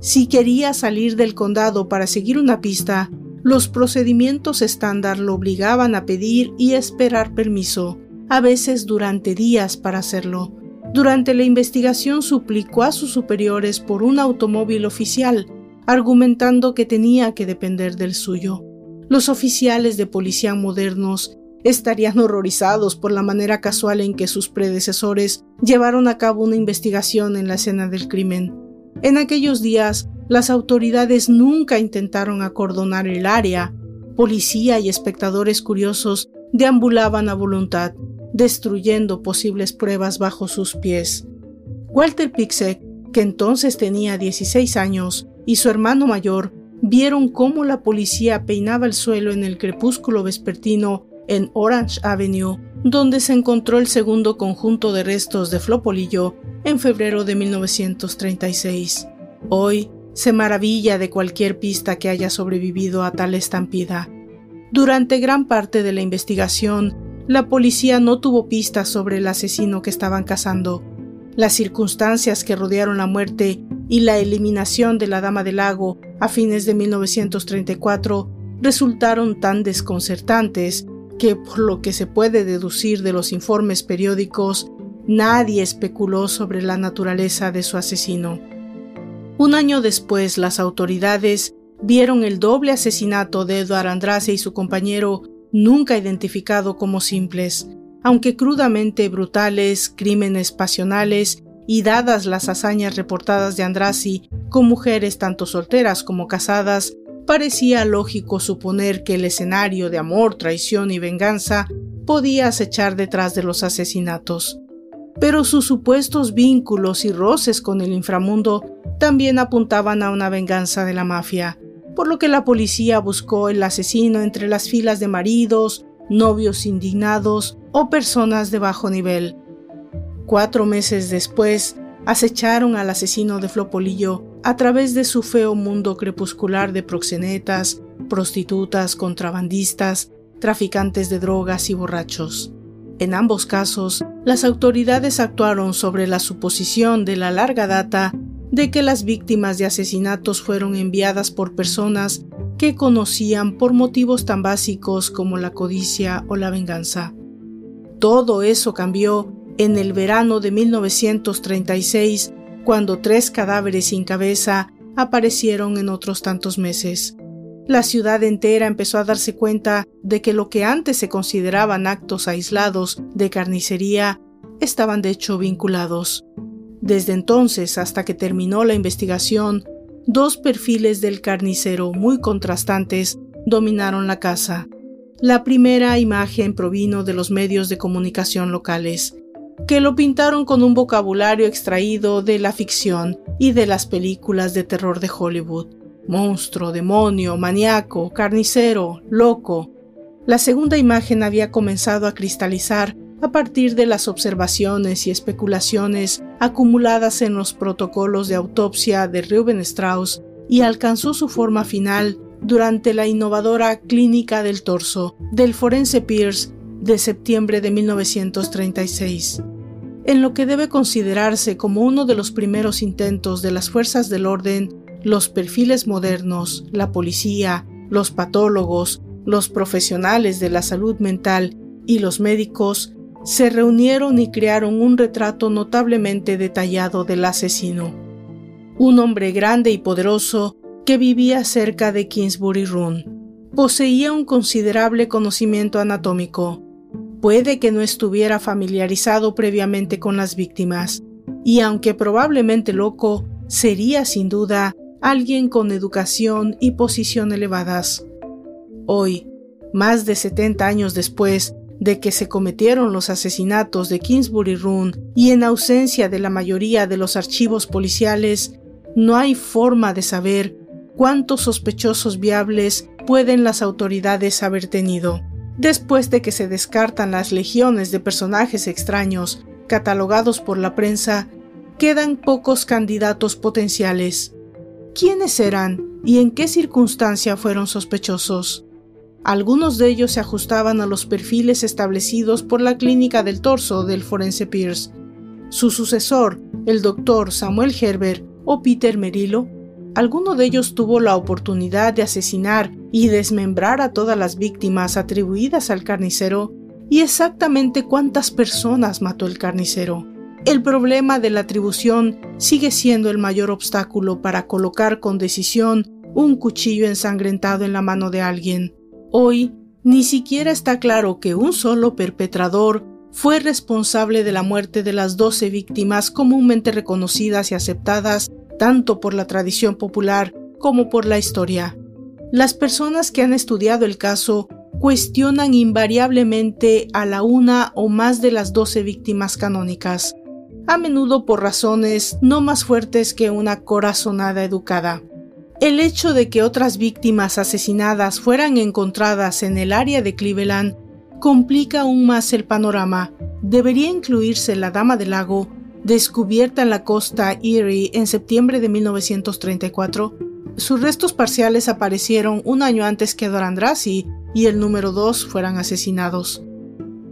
Si quería salir del condado para seguir una pista, los procedimientos estándar lo obligaban a pedir y esperar permiso a veces durante días para hacerlo. Durante la investigación suplicó a sus superiores por un automóvil oficial, argumentando que tenía que depender del suyo. Los oficiales de policía modernos estarían horrorizados por la manera casual en que sus predecesores llevaron a cabo una investigación en la escena del crimen. En aquellos días, las autoridades nunca intentaron acordonar el área. Policía y espectadores curiosos deambulaban a voluntad, destruyendo posibles pruebas bajo sus pies. Walter Pixek, que entonces tenía 16 años, y su hermano mayor vieron cómo la policía peinaba el suelo en el crepúsculo vespertino en Orange Avenue, donde se encontró el segundo conjunto de restos de Flopolillo en febrero de 1936. Hoy se maravilla de cualquier pista que haya sobrevivido a tal estampida. Durante gran parte de la investigación, la policía no tuvo pistas sobre el asesino que estaban cazando. Las circunstancias que rodearon la muerte y la eliminación de la Dama del Lago a fines de 1934 resultaron tan desconcertantes que, por lo que se puede deducir de los informes periódicos, nadie especuló sobre la naturaleza de su asesino. Un año después, las autoridades vieron el doble asesinato de Edward Andrade y su compañero, nunca identificado como simples, aunque crudamente brutales, crímenes pasionales y dadas las hazañas reportadas de Andrasi con mujeres tanto solteras como casadas, parecía lógico suponer que el escenario de amor, traición y venganza podía acechar detrás de los asesinatos. Pero sus supuestos vínculos y roces con el inframundo también apuntaban a una venganza de la mafia, por lo que la policía buscó el asesino entre las filas de maridos, novios indignados o personas de bajo nivel. Cuatro meses después, acecharon al asesino de Flopolillo a través de su feo mundo crepuscular de proxenetas, prostitutas, contrabandistas, traficantes de drogas y borrachos. En ambos casos, las autoridades actuaron sobre la suposición de la larga data de que las víctimas de asesinatos fueron enviadas por personas que conocían por motivos tan básicos como la codicia o la venganza. Todo eso cambió en el verano de 1936, cuando tres cadáveres sin cabeza aparecieron en otros tantos meses. La ciudad entera empezó a darse cuenta de que lo que antes se consideraban actos aislados de carnicería estaban de hecho vinculados. Desde entonces hasta que terminó la investigación, dos perfiles del carnicero muy contrastantes dominaron la casa. La primera imagen provino de los medios de comunicación locales que lo pintaron con un vocabulario extraído de la ficción y de las películas de terror de Hollywood. Monstruo, demonio, maníaco, carnicero, loco. La segunda imagen había comenzado a cristalizar a partir de las observaciones y especulaciones acumuladas en los protocolos de autopsia de Reuben Strauss y alcanzó su forma final durante la innovadora Clínica del Torso del forense Pierce de septiembre de 1936, en lo que debe considerarse como uno de los primeros intentos de las fuerzas del orden, los perfiles modernos, la policía, los patólogos, los profesionales de la salud mental y los médicos se reunieron y crearon un retrato notablemente detallado del asesino. Un hombre grande y poderoso que vivía cerca de Kingsbury Run. Poseía un considerable conocimiento anatómico, puede que no estuviera familiarizado previamente con las víctimas, y aunque probablemente loco, sería sin duda alguien con educación y posición elevadas. Hoy, más de 70 años después de que se cometieron los asesinatos de Kingsbury Run y en ausencia de la mayoría de los archivos policiales, no hay forma de saber cuántos sospechosos viables pueden las autoridades haber tenido. Después de que se descartan las legiones de personajes extraños catalogados por la prensa, quedan pocos candidatos potenciales. ¿Quiénes eran y en qué circunstancia fueron sospechosos? Algunos de ellos se ajustaban a los perfiles establecidos por la clínica del torso del forense Pierce. Su sucesor, el doctor Samuel Herbert o Peter Merillo, alguno de ellos tuvo la oportunidad de asesinar y desmembrar a todas las víctimas atribuidas al carnicero y exactamente cuántas personas mató el carnicero. El problema de la atribución sigue siendo el mayor obstáculo para colocar con decisión un cuchillo ensangrentado en la mano de alguien. Hoy, ni siquiera está claro que un solo perpetrador fue responsable de la muerte de las doce víctimas comúnmente reconocidas y aceptadas tanto por la tradición popular como por la historia. Las personas que han estudiado el caso cuestionan invariablemente a la una o más de las doce víctimas canónicas, a menudo por razones no más fuertes que una corazonada educada. El hecho de que otras víctimas asesinadas fueran encontradas en el área de Cleveland complica aún más el panorama. Debería incluirse la Dama del Lago, descubierta en la costa Erie en septiembre de 1934. Sus restos parciales aparecieron un año antes que Dorandrasi y el número 2 fueran asesinados.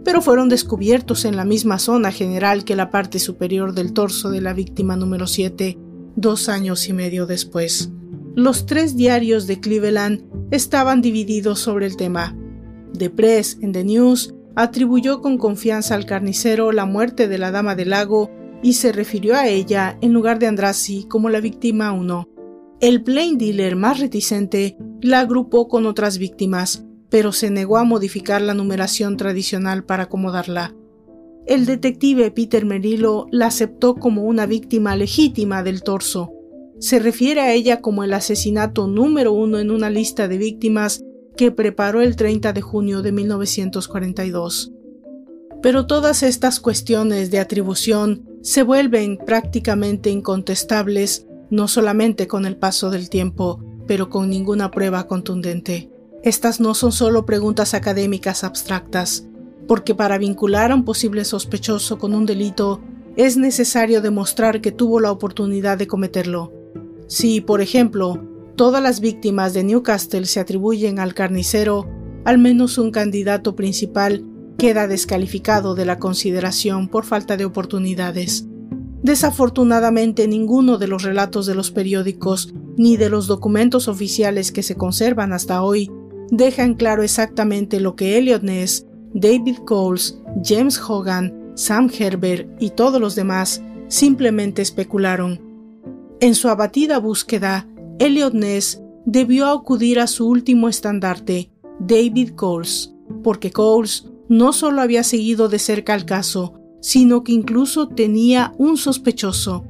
Pero fueron descubiertos en la misma zona general que la parte superior del torso de la víctima número 7, dos años y medio después. Los tres diarios de Cleveland estaban divididos sobre el tema. The Press en The News atribuyó con confianza al carnicero la muerte de la Dama del Lago y se refirió a ella en lugar de Andrassi como la víctima 1. El plain dealer más reticente la agrupó con otras víctimas, pero se negó a modificar la numeración tradicional para acomodarla. El detective Peter Merillo la aceptó como una víctima legítima del torso. Se refiere a ella como el asesinato número uno en una lista de víctimas que preparó el 30 de junio de 1942. Pero todas estas cuestiones de atribución se vuelven prácticamente incontestables no solamente con el paso del tiempo, pero con ninguna prueba contundente. Estas no son solo preguntas académicas abstractas, porque para vincular a un posible sospechoso con un delito es necesario demostrar que tuvo la oportunidad de cometerlo. Si, por ejemplo, todas las víctimas de Newcastle se atribuyen al carnicero, al menos un candidato principal queda descalificado de la consideración por falta de oportunidades. Desafortunadamente ninguno de los relatos de los periódicos ni de los documentos oficiales que se conservan hasta hoy dejan claro exactamente lo que Elliot Ness, David Coles, James Hogan, Sam Herbert y todos los demás simplemente especularon. En su abatida búsqueda, Elliot Ness debió acudir a su último estandarte, David Coles, porque Coles no solo había seguido de cerca el caso, sino que incluso tenía un sospechoso,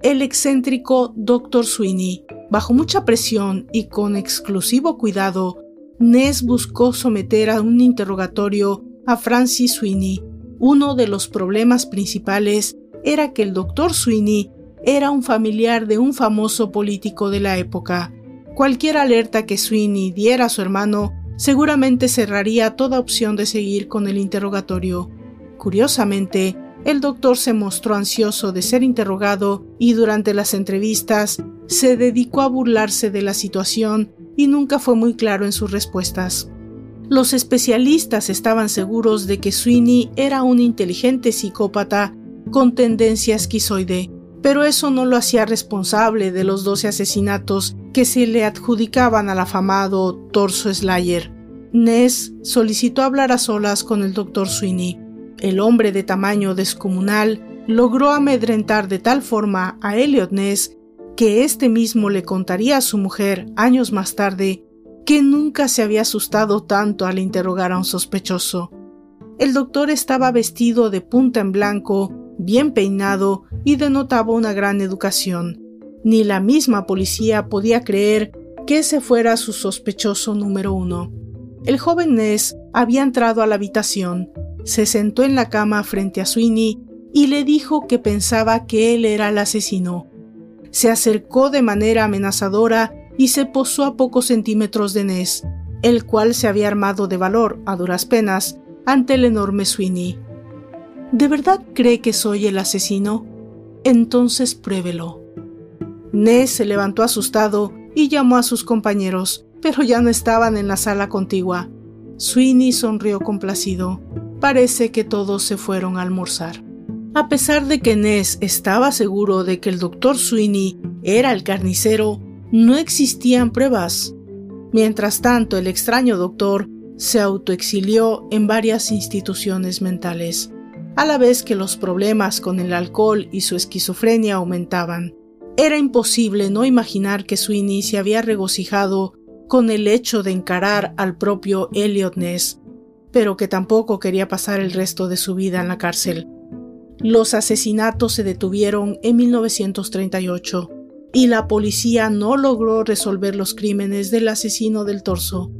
el excéntrico Dr. Sweeney. Bajo mucha presión y con exclusivo cuidado, Ness buscó someter a un interrogatorio a Francis Sweeney. Uno de los problemas principales era que el Dr. Sweeney era un familiar de un famoso político de la época. Cualquier alerta que Sweeney diera a su hermano seguramente cerraría toda opción de seguir con el interrogatorio. Curiosamente, el doctor se mostró ansioso de ser interrogado y durante las entrevistas se dedicó a burlarse de la situación y nunca fue muy claro en sus respuestas. Los especialistas estaban seguros de que Sweeney era un inteligente psicópata con tendencia esquizoide, pero eso no lo hacía responsable de los 12 asesinatos que se le adjudicaban al afamado Torso Slayer. Ness solicitó hablar a solas con el doctor Sweeney. El hombre de tamaño descomunal logró amedrentar de tal forma a Elliot Ness que éste mismo le contaría a su mujer años más tarde que nunca se había asustado tanto al interrogar a un sospechoso. El doctor estaba vestido de punta en blanco, bien peinado y denotaba una gran educación. Ni la misma policía podía creer que ese fuera su sospechoso número uno. El joven Ness había entrado a la habitación, se sentó en la cama frente a Sweeney y le dijo que pensaba que él era el asesino. Se acercó de manera amenazadora y se posó a pocos centímetros de Ness, el cual se había armado de valor, a duras penas, ante el enorme Sweeney. ¿De verdad cree que soy el asesino? Entonces pruébelo. Ness se levantó asustado y llamó a sus compañeros, pero ya no estaban en la sala contigua. Sweeney sonrió complacido. Parece que todos se fueron a almorzar. A pesar de que Ness estaba seguro de que el doctor Sweeney era el carnicero, no existían pruebas. Mientras tanto, el extraño doctor se autoexilió en varias instituciones mentales, a la vez que los problemas con el alcohol y su esquizofrenia aumentaban. Era imposible no imaginar que Sweeney se había regocijado con el hecho de encarar al propio Elliot Ness, pero que tampoco quería pasar el resto de su vida en la cárcel. Los asesinatos se detuvieron en 1938. y la policía no logró resolver los crímenes del asesino del torso.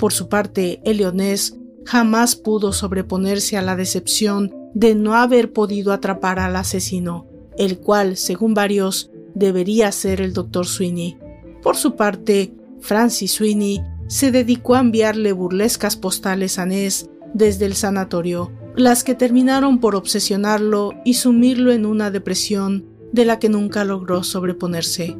Por su parte, Elliot Ness jamás pudo sobreponerse a la decepción de no haber podido atrapar al asesino, el cual, según varios, debería ser el Dr. Sweeney. Por su parte, Francis Sweeney se dedicó a enviarle burlescas postales a Ness desde el sanatorio, las que terminaron por obsesionarlo y sumirlo en una depresión de la que nunca logró sobreponerse.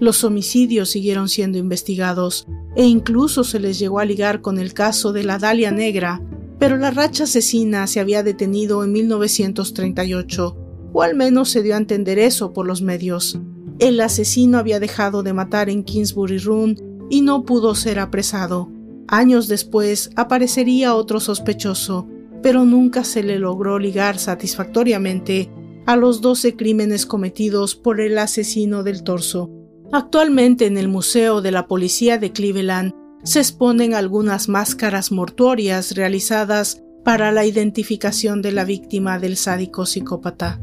Los homicidios siguieron siendo investigados e incluso se les llegó a ligar con el caso de la Dalia Negra, pero la racha asesina se había detenido en 1938, o al menos se dio a entender eso por los medios. El asesino había dejado de matar en Kingsbury Run y no pudo ser apresado. Años después aparecería otro sospechoso, pero nunca se le logró ligar satisfactoriamente a los 12 crímenes cometidos por el asesino del torso. Actualmente en el Museo de la Policía de Cleveland se exponen algunas máscaras mortuorias realizadas para la identificación de la víctima del sádico psicópata.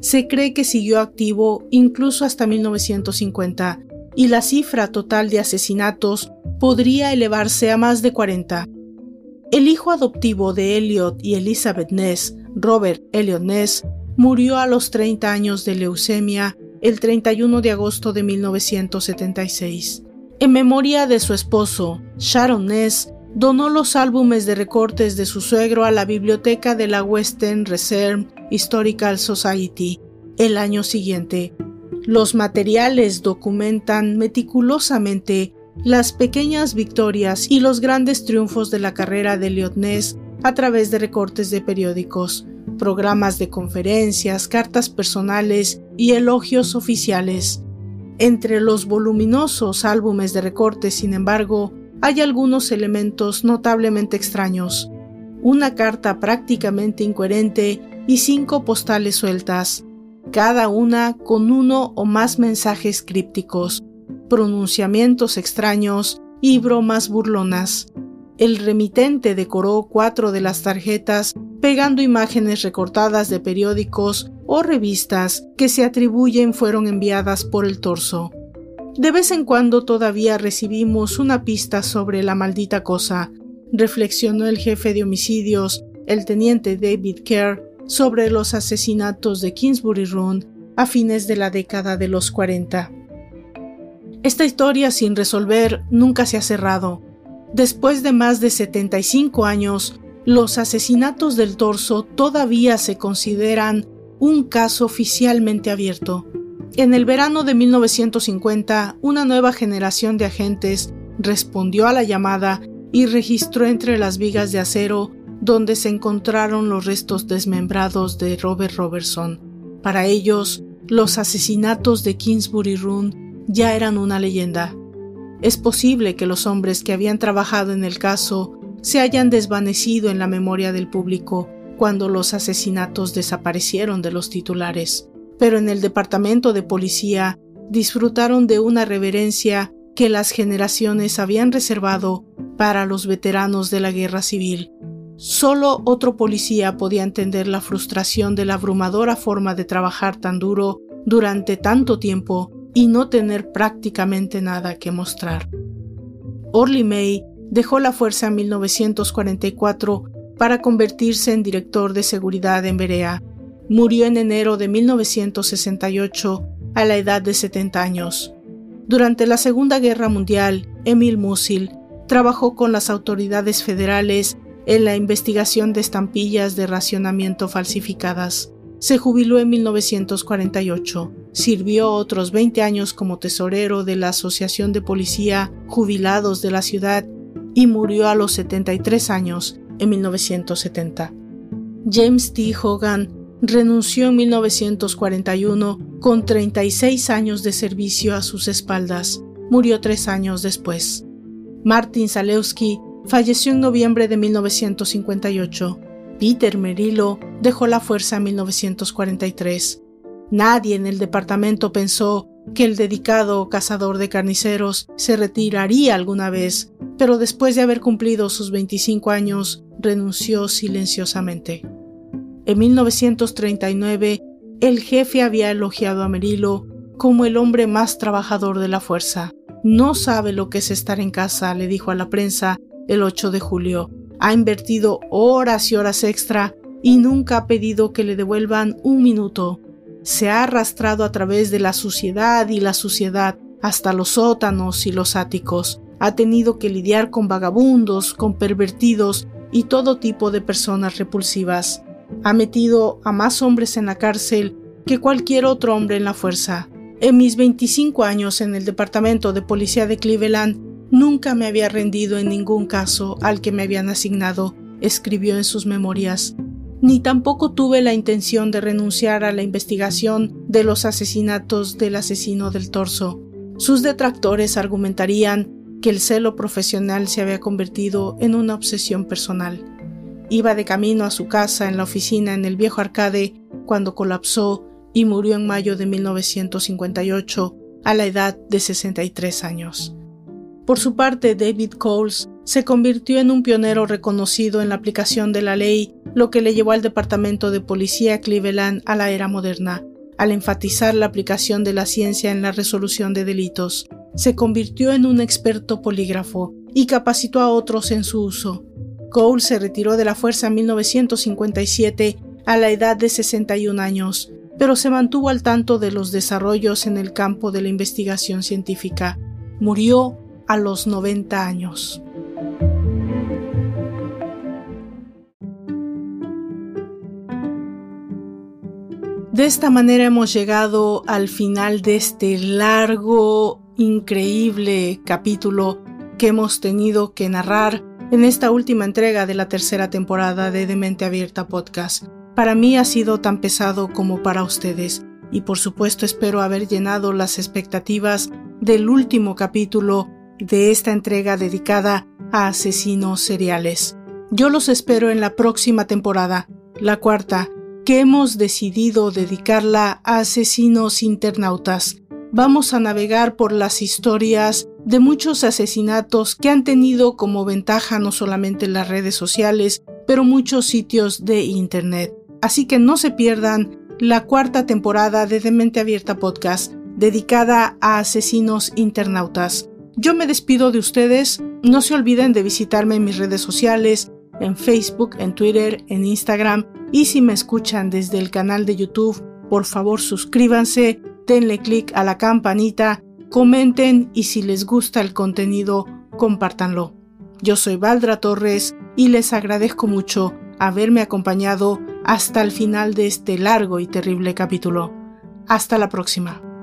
Se cree que siguió activo incluso hasta 1950 y la cifra total de asesinatos podría elevarse a más de 40. El hijo adoptivo de Elliot y Elizabeth Ness, Robert Elliot Ness, murió a los 30 años de leucemia el 31 de agosto de 1976. En memoria de su esposo, Sharon Ness donó los álbumes de recortes de su suegro a la biblioteca de la Western Reserve Historical Society el año siguiente. Los materiales documentan meticulosamente las pequeñas victorias y los grandes triunfos de la carrera de Elliot Ness a través de recortes de periódicos, programas de conferencias, cartas personales y elogios oficiales. Entre los voluminosos álbumes de recortes, sin embargo, hay algunos elementos notablemente extraños. Una carta prácticamente incoherente y cinco postales sueltas, cada una con uno o más mensajes crípticos, pronunciamientos extraños y bromas burlonas. El remitente decoró cuatro de las tarjetas pegando imágenes recortadas de periódicos o revistas que se atribuyen fueron enviadas por el torso. De vez en cuando todavía recibimos una pista sobre la maldita cosa, reflexionó el jefe de homicidios, el teniente David Kerr, sobre los asesinatos de Kingsbury Run a fines de la década de los 40. Esta historia sin resolver nunca se ha cerrado. Después de más de 75 años, los asesinatos del torso todavía se consideran un caso oficialmente abierto. En el verano de 1950, una nueva generación de agentes respondió a la llamada y registró entre las vigas de acero donde se encontraron los restos desmembrados de Robert Robertson. Para ellos, los asesinatos de Kingsbury Run ya eran una leyenda. Es posible que los hombres que habían trabajado en el caso se hayan desvanecido en la memoria del público cuando los asesinatos desaparecieron de los titulares, pero en el departamento de policía disfrutaron de una reverencia que las generaciones habían reservado para los veteranos de la guerra civil. Solo otro policía podía entender la frustración de la abrumadora forma de trabajar tan duro durante tanto tiempo y no tener prácticamente nada que mostrar. Orly May dejó la fuerza en 1944 para convertirse en director de seguridad en Berea. Murió en enero de 1968 a la edad de 70 años. Durante la Segunda Guerra Mundial, Emil Musil trabajó con las autoridades federales en la investigación de estampillas de racionamiento falsificadas. Se jubiló en 1948. Sirvió otros 20 años como tesorero de la Asociación de Policía Jubilados de la ciudad y murió a los 73 años en 1970. James T. Hogan renunció en 1941 con 36 años de servicio a sus espaldas. Murió tres años después. Martin Zalewski falleció en noviembre de 1958. Peter Merillo dejó la fuerza en 1943. Nadie en el departamento pensó que el dedicado cazador de carniceros se retiraría alguna vez, pero después de haber cumplido sus 25 años, renunció silenciosamente. En 1939, el jefe había elogiado a Merillo como el hombre más trabajador de la fuerza. No sabe lo que es estar en casa, le dijo a la prensa el 8 de julio. Ha invertido horas y horas extra y nunca ha pedido que le devuelvan un minuto. Se ha arrastrado a través de la suciedad y la suciedad hasta los sótanos y los áticos. Ha tenido que lidiar con vagabundos, con pervertidos y todo tipo de personas repulsivas. Ha metido a más hombres en la cárcel que cualquier otro hombre en la fuerza. En mis 25 años en el Departamento de Policía de Cleveland, nunca me había rendido en ningún caso al que me habían asignado, escribió en sus memorias. Ni tampoco tuve la intención de renunciar a la investigación de los asesinatos del asesino del torso. Sus detractores argumentarían que el celo profesional se había convertido en una obsesión personal. Iba de camino a su casa en la oficina en el viejo arcade cuando colapsó y murió en mayo de 1958 a la edad de 63 años. Por su parte, David Coles se convirtió en un pionero reconocido en la aplicación de la ley, lo que le llevó al Departamento de Policía Cleveland a la era moderna, al enfatizar la aplicación de la ciencia en la resolución de delitos. Se convirtió en un experto polígrafo y capacitó a otros en su uso. Cole se retiró de la fuerza en 1957 a la edad de 61 años, pero se mantuvo al tanto de los desarrollos en el campo de la investigación científica. Murió a los 90 años. De esta manera hemos llegado al final de este largo, increíble capítulo que hemos tenido que narrar en esta última entrega de la tercera temporada de Demente Abierta Podcast. Para mí ha sido tan pesado como para ustedes, y por supuesto espero haber llenado las expectativas del último capítulo de esta entrega dedicada a asesinos seriales. Yo los espero en la próxima temporada, la cuarta, que hemos decidido dedicarla a asesinos internautas. Vamos a navegar por las historias de muchos asesinatos que han tenido como ventaja no solamente las redes sociales, pero muchos sitios de Internet. Así que no se pierdan la cuarta temporada de Demente Abierta Podcast, dedicada a asesinos internautas. Yo me despido de ustedes. No se olviden de visitarme en mis redes sociales, en Facebook, en Twitter, en Instagram. Y si me escuchan desde el canal de YouTube, por favor suscríbanse, denle click a la campanita, comenten y si les gusta el contenido, compártanlo. Yo soy Valdra Torres y les agradezco mucho haberme acompañado hasta el final de este largo y terrible capítulo. Hasta la próxima.